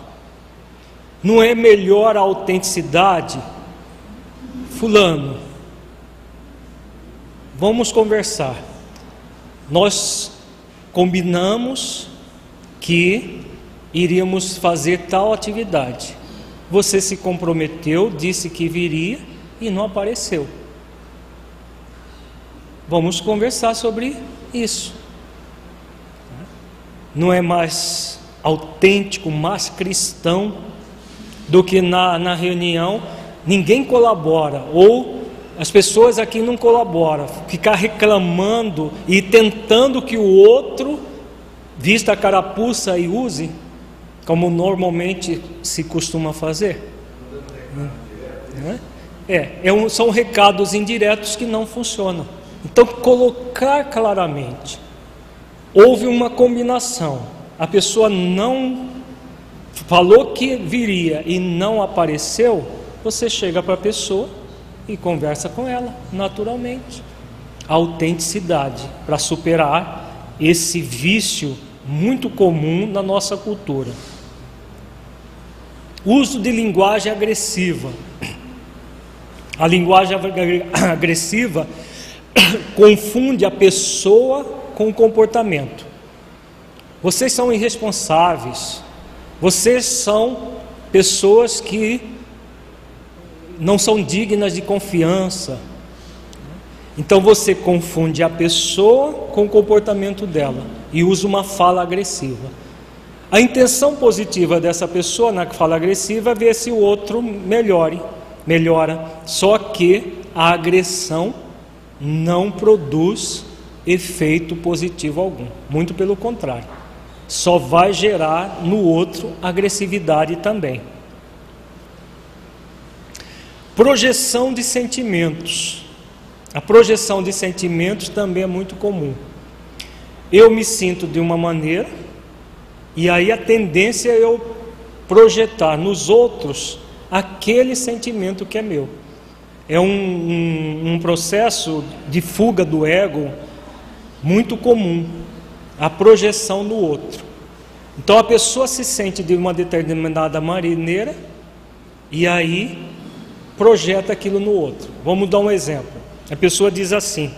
[SPEAKER 1] Não é melhor a autenticidade? Fulano, vamos conversar. Nós combinamos que iríamos fazer tal atividade. Você se comprometeu, disse que viria e não apareceu. Vamos conversar sobre isso. Não é mais autêntico, mais cristão do que na, na reunião. Ninguém colabora, ou as pessoas aqui não colaboram, ficar reclamando e tentando que o outro vista a carapuça e use, como normalmente se costuma fazer. É, é, um, são recados indiretos que não funcionam. Então, colocar claramente: houve uma combinação a pessoa não falou que viria e não apareceu, você chega para a pessoa e conversa com ela naturalmente. A autenticidade para superar esse vício muito comum na nossa cultura. Uso de linguagem agressiva. A linguagem agressiva confunde a pessoa com o comportamento. Vocês são irresponsáveis. Vocês são pessoas que não são dignas de confiança. Então você confunde a pessoa com o comportamento dela e usa uma fala agressiva. A intenção positiva dessa pessoa na fala agressiva é ver se o outro melhore, melhora. Só que a agressão não produz efeito positivo algum, muito pelo contrário só vai gerar no outro agressividade também. Projeção de sentimentos. A projeção de sentimentos também é muito comum. Eu me sinto de uma maneira, e aí a tendência é eu projetar nos outros aquele sentimento que é meu. É um, um, um processo de fuga do ego muito comum, a projeção no outro. Então a pessoa se sente de uma determinada maneira e aí projeta aquilo no outro. Vamos dar um exemplo. A pessoa diz assim: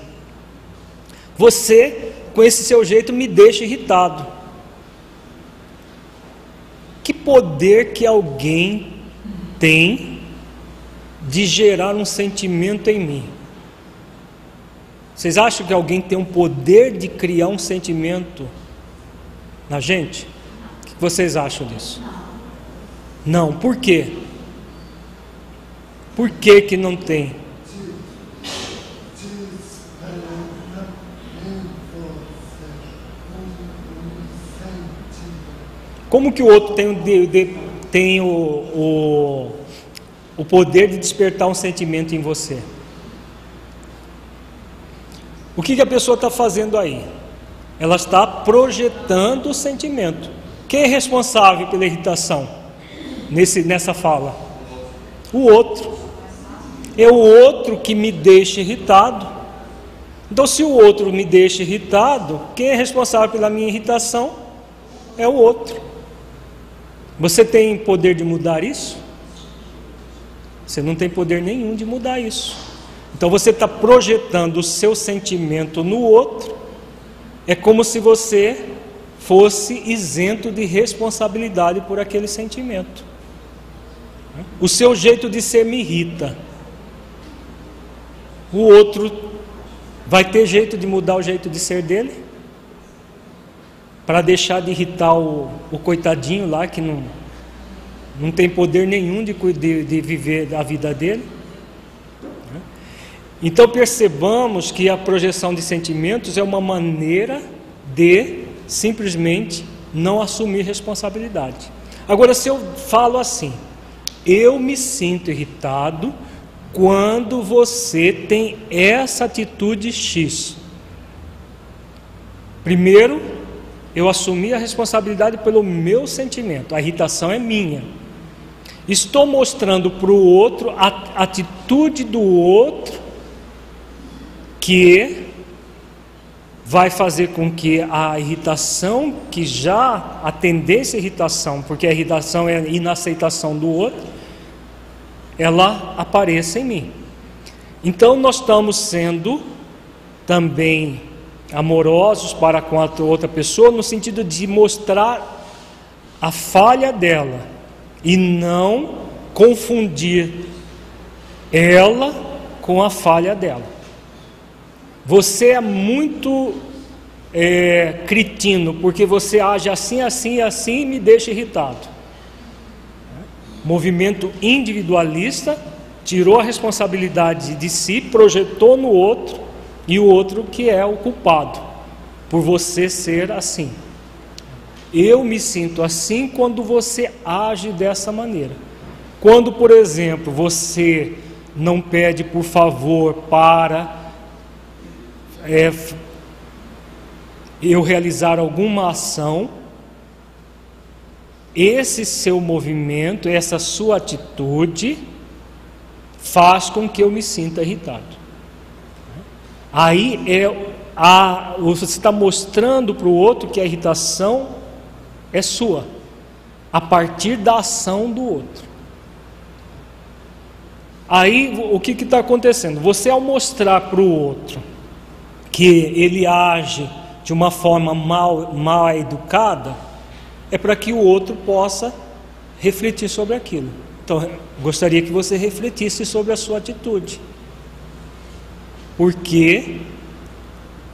[SPEAKER 1] Você, com esse seu jeito, me deixa irritado. Que poder que alguém tem de gerar um sentimento em mim? Vocês acham que alguém tem um poder de criar um sentimento na gente? O que vocês acham disso? Não, por quê? Por que, que não tem? Como que o outro tem, tem o, o, o poder de despertar um sentimento em você? O que, que a pessoa está fazendo aí? Ela está projetando o sentimento. Quem é responsável pela irritação nesse, nessa fala? O outro é o outro que me deixa irritado. Então, se o outro me deixa irritado, quem é responsável pela minha irritação é o outro. Você tem poder de mudar isso? Você não tem poder nenhum de mudar isso. Então você está projetando o seu sentimento no outro, é como se você fosse isento de responsabilidade por aquele sentimento. O seu jeito de ser me irrita o outro vai ter jeito de mudar o jeito de ser dele? Para deixar de irritar o, o, coitadinho lá que não, não tem poder nenhum de, de, de viver a vida dele? Então percebamos que a projeção de sentimentos é uma maneira de simplesmente não assumir responsabilidade. Agora, se eu falo assim, eu me sinto irritado quando você tem essa atitude X. Primeiro, eu assumi a responsabilidade pelo meu sentimento, a irritação é minha. Estou mostrando para o outro a atitude do outro que vai fazer com que a irritação, que já a tendência à irritação, porque a irritação é a inaceitação do outro, ela apareça em mim. Então nós estamos sendo também amorosos para com a outra pessoa no sentido de mostrar a falha dela e não confundir ela com a falha dela. Você é muito é, cretino porque você age assim, assim assim e me deixa irritado movimento individualista, tirou a responsabilidade de si, projetou no outro e o outro que é o culpado por você ser assim. Eu me sinto assim quando você age dessa maneira. Quando, por exemplo, você não pede por favor para é, eu realizar alguma ação, esse seu movimento, essa sua atitude, faz com que eu me sinta irritado. Aí é a, você está mostrando para o outro que a irritação é sua, a partir da ação do outro. Aí o que está acontecendo? Você ao mostrar para o outro que ele age de uma forma mal, mal educada, é para que o outro possa refletir sobre aquilo. Então, gostaria que você refletisse sobre a sua atitude. Porque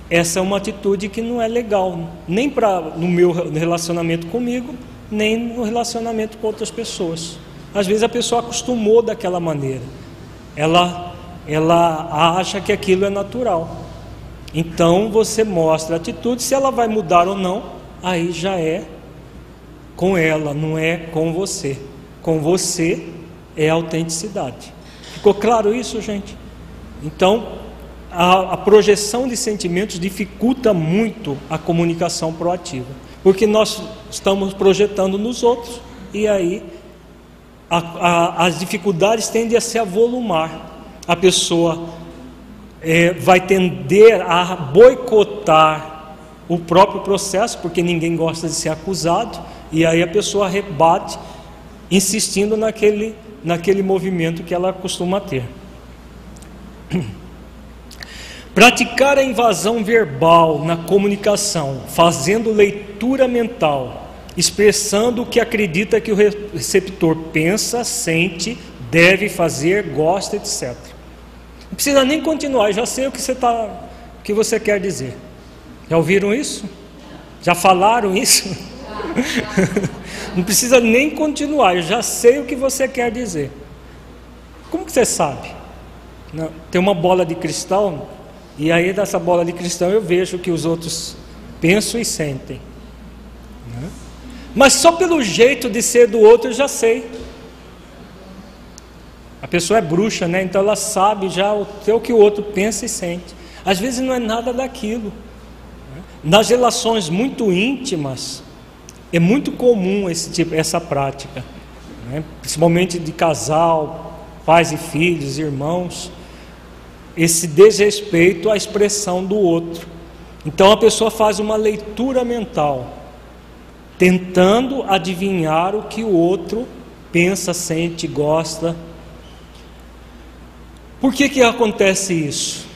[SPEAKER 1] essa é uma atitude que não é legal, nem para no meu relacionamento comigo, nem no relacionamento com outras pessoas. Às vezes a pessoa acostumou daquela maneira. Ela ela acha que aquilo é natural. Então você mostra a atitude, se ela vai mudar ou não, aí já é com ela, não é com você. Com você é autenticidade. Ficou claro isso, gente? Então, a, a projeção de sentimentos dificulta muito a comunicação proativa, porque nós estamos projetando nos outros e aí a, a, as dificuldades tendem a se avolumar. A pessoa é, vai tender a boicotar o próprio processo, porque ninguém gosta de ser acusado, e aí a pessoa rebate, insistindo naquele, naquele movimento que ela costuma ter. Praticar a invasão verbal na comunicação, fazendo leitura mental, expressando o que acredita que o receptor pensa, sente, deve fazer, gosta, etc. Não precisa nem continuar, já sei o que você, tá, o que você quer dizer. Já ouviram isso? Já falaram isso? Não precisa nem continuar, eu já sei o que você quer dizer. Como que você sabe? Tem uma bola de cristal, e aí dessa bola de cristal eu vejo o que os outros pensam e sentem. Né? Mas só pelo jeito de ser do outro eu já sei. A pessoa é bruxa, né? Então ela sabe já o, que o outro pensa e sente. Às vezes não é nada daquilo. Nas relações muito íntimas, é muito comum esse tipo, essa prática, né? principalmente de casal, pais e filhos, irmãos, esse desrespeito à expressão do outro. Então a pessoa faz uma leitura mental, tentando adivinhar o que o outro pensa, sente, gosta por que, que acontece isso?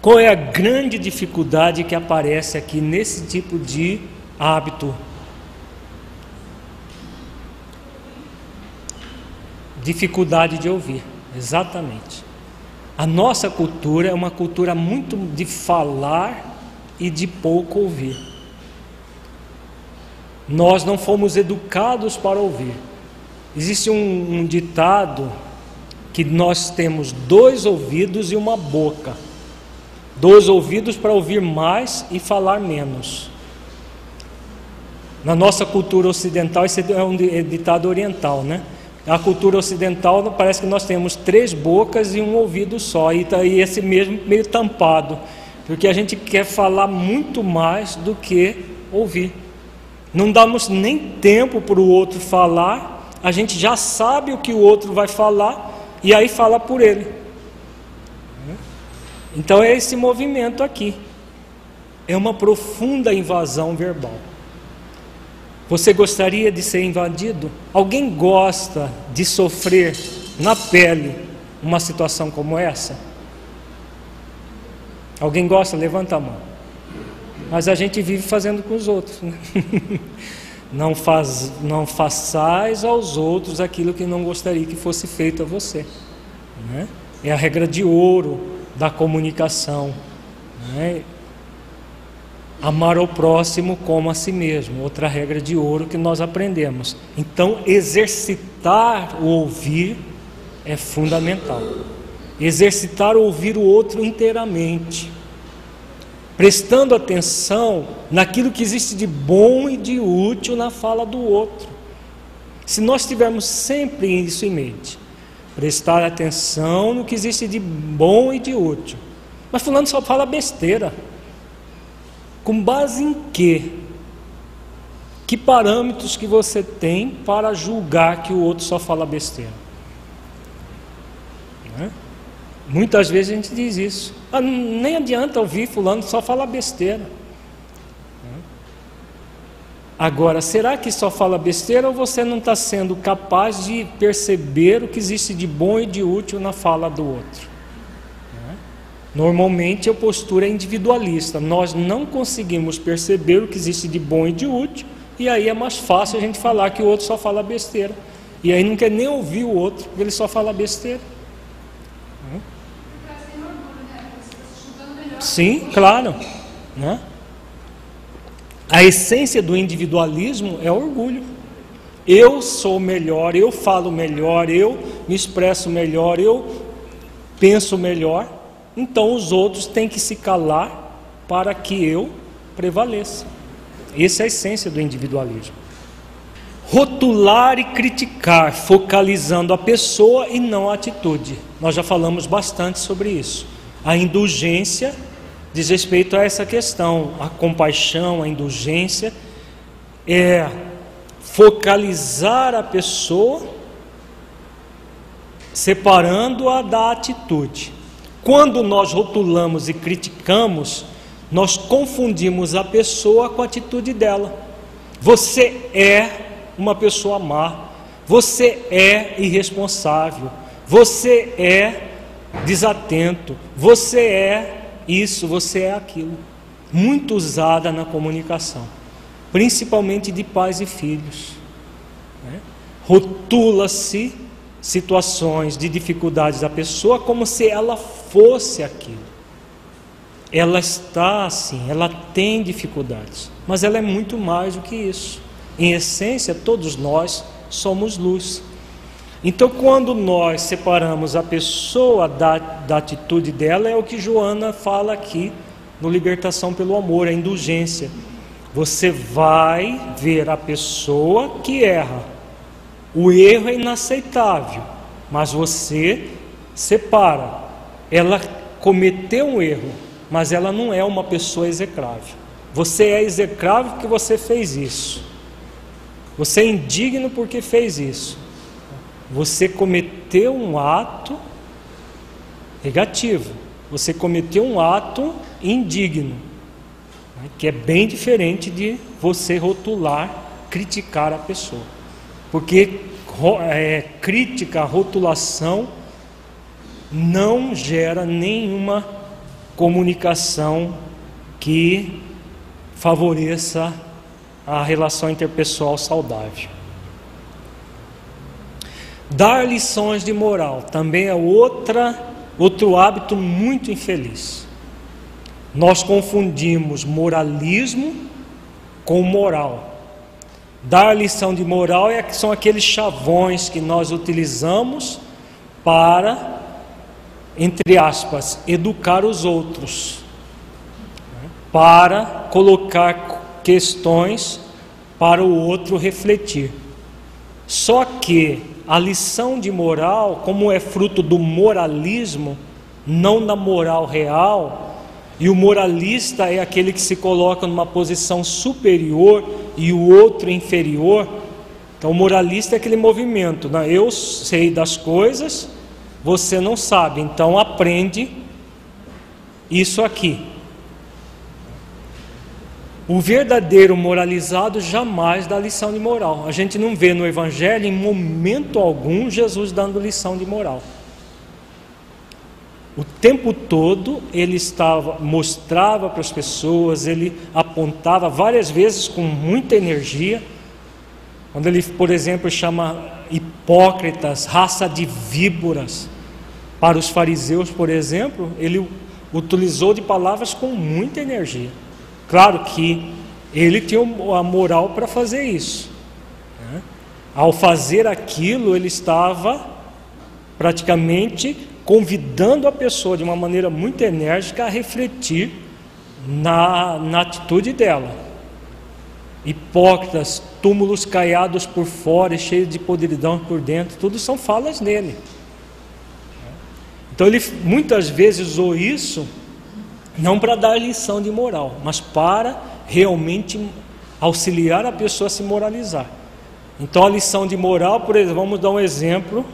[SPEAKER 1] Qual é a grande dificuldade que aparece aqui nesse tipo de hábito? Dificuldade de ouvir, exatamente. A nossa cultura é uma cultura muito de falar e de pouco ouvir. Nós não fomos educados para ouvir. Existe um, um ditado que nós temos dois ouvidos e uma boca. Dois ouvidos para ouvir mais e falar menos. Na nossa cultura ocidental, esse é um ditado oriental, né? A cultura ocidental parece que nós temos três bocas e um ouvido só, e, tá, e esse mesmo meio tampado, porque a gente quer falar muito mais do que ouvir. Não damos nem tempo para o outro falar, a gente já sabe o que o outro vai falar, e aí fala por ele. Então é esse movimento aqui. É uma profunda invasão verbal. Você gostaria de ser invadido? Alguém gosta de sofrer na pele uma situação como essa? Alguém gosta? Levanta a mão. Mas a gente vive fazendo com os outros. Né? Não, faz, não façais aos outros aquilo que não gostaria que fosse feito a você. Né? É a regra de ouro da comunicação. Né? Amar ao próximo como a si mesmo, outra regra de ouro que nós aprendemos. Então, exercitar o ouvir é fundamental. Exercitar ouvir o outro inteiramente prestando atenção naquilo que existe de bom e de útil na fala do outro. Se nós tivermos sempre isso em mente, prestar atenção no que existe de bom e de útil. Mas fulano só fala besteira. Com base em quê? Que parâmetros que você tem para julgar que o outro só fala besteira? Não é? Muitas vezes a gente diz isso. Ah, nem adianta ouvir fulano só falar besteira. Agora, será que só fala besteira ou você não está sendo capaz de perceber o que existe de bom e de útil na fala do outro? Normalmente a postura é individualista. Nós não conseguimos perceber o que existe de bom e de útil, e aí é mais fácil a gente falar que o outro só fala besteira. E aí não quer nem ouvir o outro, porque ele só fala besteira. Sim, claro. Né? A essência do individualismo é orgulho. Eu sou melhor, eu falo melhor, eu me expresso melhor, eu penso melhor. Então os outros têm que se calar para que eu prevaleça. Essa é a essência do individualismo. rotular e criticar, focalizando a pessoa e não a atitude. Nós já falamos bastante sobre isso. A indulgência diz respeito a essa questão, a compaixão, a indulgência é focalizar a pessoa separando-a da atitude. Quando nós rotulamos e criticamos, nós confundimos a pessoa com a atitude dela. Você é uma pessoa má, você é irresponsável, você é desatento, você é isso, você é aquilo. Muito usada na comunicação, principalmente de pais e filhos. Né? Rotula-se situações de dificuldades da pessoa como se ela fosse aquilo. Ela está assim, ela tem dificuldades, mas ela é muito mais do que isso. Em essência, todos nós somos luz. Então, quando nós separamos a pessoa da, da atitude dela, é o que Joana fala aqui no Libertação pelo Amor, a indulgência. Você vai ver a pessoa que erra. O erro é inaceitável, mas você separa. Ela cometeu um erro, mas ela não é uma pessoa execrável. Você é execrável porque você fez isso. Você é indigno porque fez isso. Você cometeu um ato negativo. Você cometeu um ato indigno, né, que é bem diferente de você rotular, criticar a pessoa. Porque é, crítica, rotulação, não gera nenhuma comunicação que favoreça a relação interpessoal saudável. Dar lições de moral também é outra, outro hábito muito infeliz. Nós confundimos moralismo com moral. Dar lição de moral é, são aqueles chavões que nós utilizamos para, entre aspas, educar os outros, né? para colocar questões para o outro refletir. Só que a lição de moral, como é fruto do moralismo, não da moral real, e o moralista é aquele que se coloca numa posição superior e o outro inferior. Então, o moralista é aquele movimento, né? eu sei das coisas, você não sabe, então aprende isso aqui. O verdadeiro moralizado jamais dá lição de moral. A gente não vê no Evangelho, em momento algum, Jesus dando lição de moral. O tempo todo ele estava, mostrava para as pessoas, ele apontava várias vezes com muita energia. Quando ele, por exemplo, chama hipócritas, raça de víboras, para os fariseus, por exemplo, ele utilizou de palavras com muita energia. Claro que ele tinha a moral para fazer isso. Né? Ao fazer aquilo, ele estava praticamente convidando a pessoa de uma maneira muito enérgica a refletir na, na atitude dela. Hipócritas, túmulos caiados por fora e cheios de podridão por dentro, tudo são falas dele. Então ele muitas vezes usou isso não para dar lição de moral, mas para realmente auxiliar a pessoa a se moralizar. Então a lição de moral, por exemplo, vamos dar um exemplo.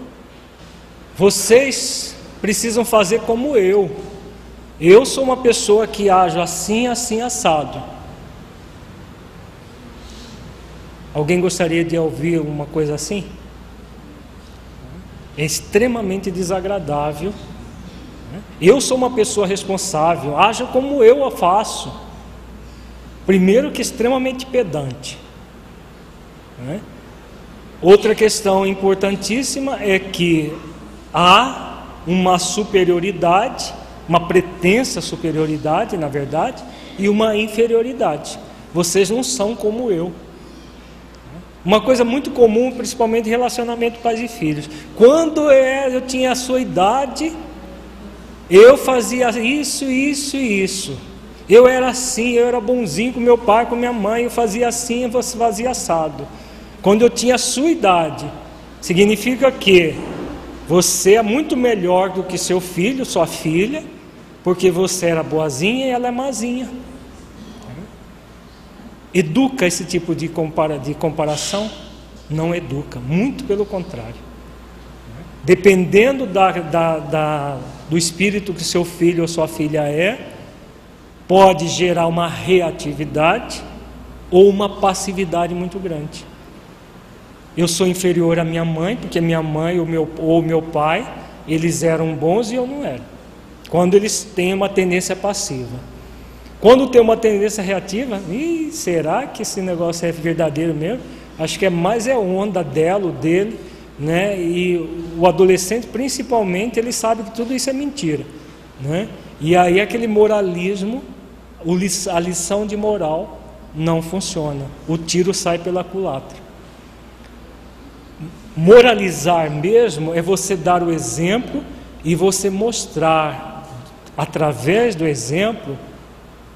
[SPEAKER 1] Vocês precisam fazer como eu. Eu sou uma pessoa que ajo assim, assim, assado. Alguém gostaria de ouvir uma coisa assim? É extremamente desagradável eu sou uma pessoa responsável, haja como eu a faço. Primeiro que extremamente pedante. Né? Outra questão importantíssima é que há uma superioridade, uma pretensa superioridade, na verdade, e uma inferioridade. Vocês não são como eu. Uma coisa muito comum, principalmente em relacionamento pais e filhos. Quando eu tinha a sua idade, eu fazia isso, isso e isso. Eu era assim, eu era bonzinho com meu pai, com minha mãe, eu fazia assim, eu fazia assado. quando eu tinha a sua idade, significa que você é muito melhor do que seu filho, sua filha, porque você era boazinha e ela é mazinha. Educa esse tipo de, compara de comparação? Não educa, muito pelo contrário. Dependendo da, da, da, do espírito que seu filho ou sua filha é, pode gerar uma reatividade ou uma passividade muito grande. Eu sou inferior à minha mãe, porque minha mãe ou meu, ou meu pai, eles eram bons e eu não era. Quando eles têm uma tendência passiva. Quando tem uma tendência reativa, Ih, será que esse negócio é verdadeiro mesmo? Acho que é mais é onda dela, dele, né? E o adolescente, principalmente, ele sabe que tudo isso é mentira, né? E aí aquele moralismo, a lição de moral não funciona. O tiro sai pela culatra. Moralizar mesmo é você dar o exemplo e você mostrar através do exemplo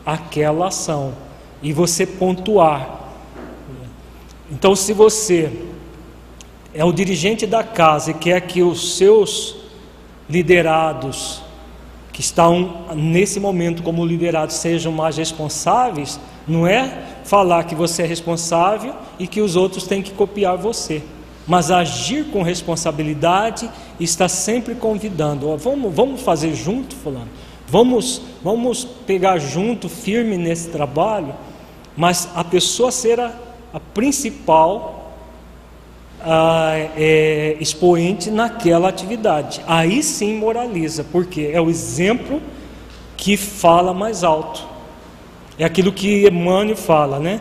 [SPEAKER 1] aquela ação e você pontuar. Então, se você é o dirigente da casa e quer que os seus liderados, que estão nesse momento como liderados, sejam mais responsáveis, não é falar que você é responsável e que os outros têm que copiar você, mas agir com responsabilidade e estar sempre convidando. Vamos, vamos fazer junto, Fulano? Vamos, vamos pegar junto, firme nesse trabalho, mas a pessoa será a principal a, é, expoente naquela atividade. Aí sim moraliza, porque é o exemplo que fala mais alto. É aquilo que Emmanuel fala, né?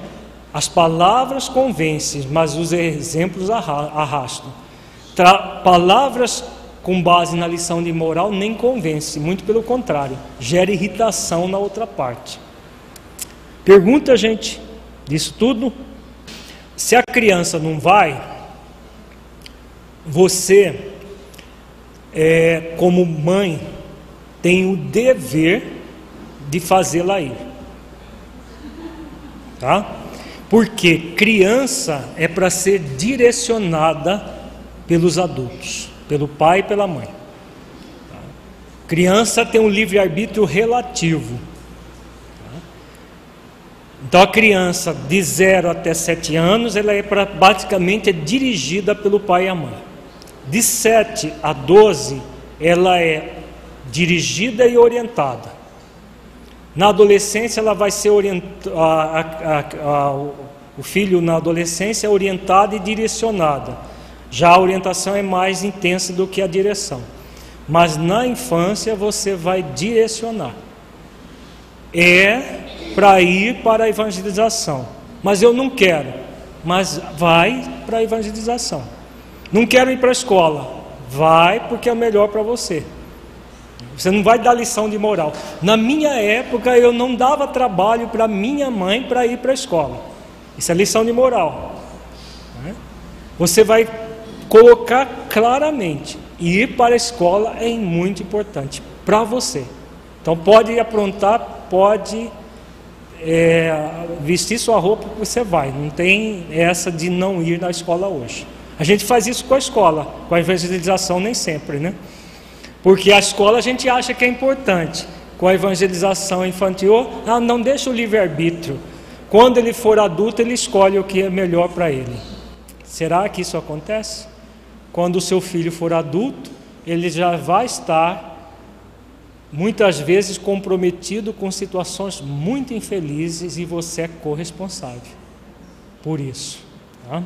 [SPEAKER 1] As palavras convencem, mas os exemplos arrastam. Tra palavras com base na lição de moral nem convence, muito pelo contrário, gera irritação na outra parte. Pergunta, gente, disso tudo? Se a criança não vai, você, é, como mãe, tem o dever de fazê-la ir. Tá? Porque criança é para ser direcionada pelos adultos pelo pai e pela mãe. Criança tem um livre-arbítrio relativo. Então a criança de 0 até 7 anos, ela é pra, basicamente é dirigida pelo pai e a mãe. De 7 a 12, ela é dirigida e orientada. Na adolescência, ela vai ser orientada, o filho na adolescência é orientado e direcionada. Já a orientação é mais intensa do que a direção. Mas na infância você vai direcionar. É para ir para a evangelização. Mas eu não quero. Mas vai para a evangelização. Não quero ir para a escola. Vai porque é melhor para você. Você não vai dar lição de moral. Na minha época eu não dava trabalho para minha mãe para ir para a escola. Isso é lição de moral. Você vai colocar claramente. Ir para a escola é muito importante para você. Então pode aprontar, pode é, vestir sua roupa que você vai. Não tem essa de não ir na escola hoje. A gente faz isso com a escola, com a evangelização nem sempre, né? Porque a escola a gente acha que é importante. Com a evangelização infantil, ah, não deixa o livre-arbítrio. Quando ele for adulto, ele escolhe o que é melhor para ele. Será que isso acontece? Quando o seu filho for adulto, ele já vai estar muitas vezes comprometido com situações muito infelizes e você é corresponsável por isso. Tá?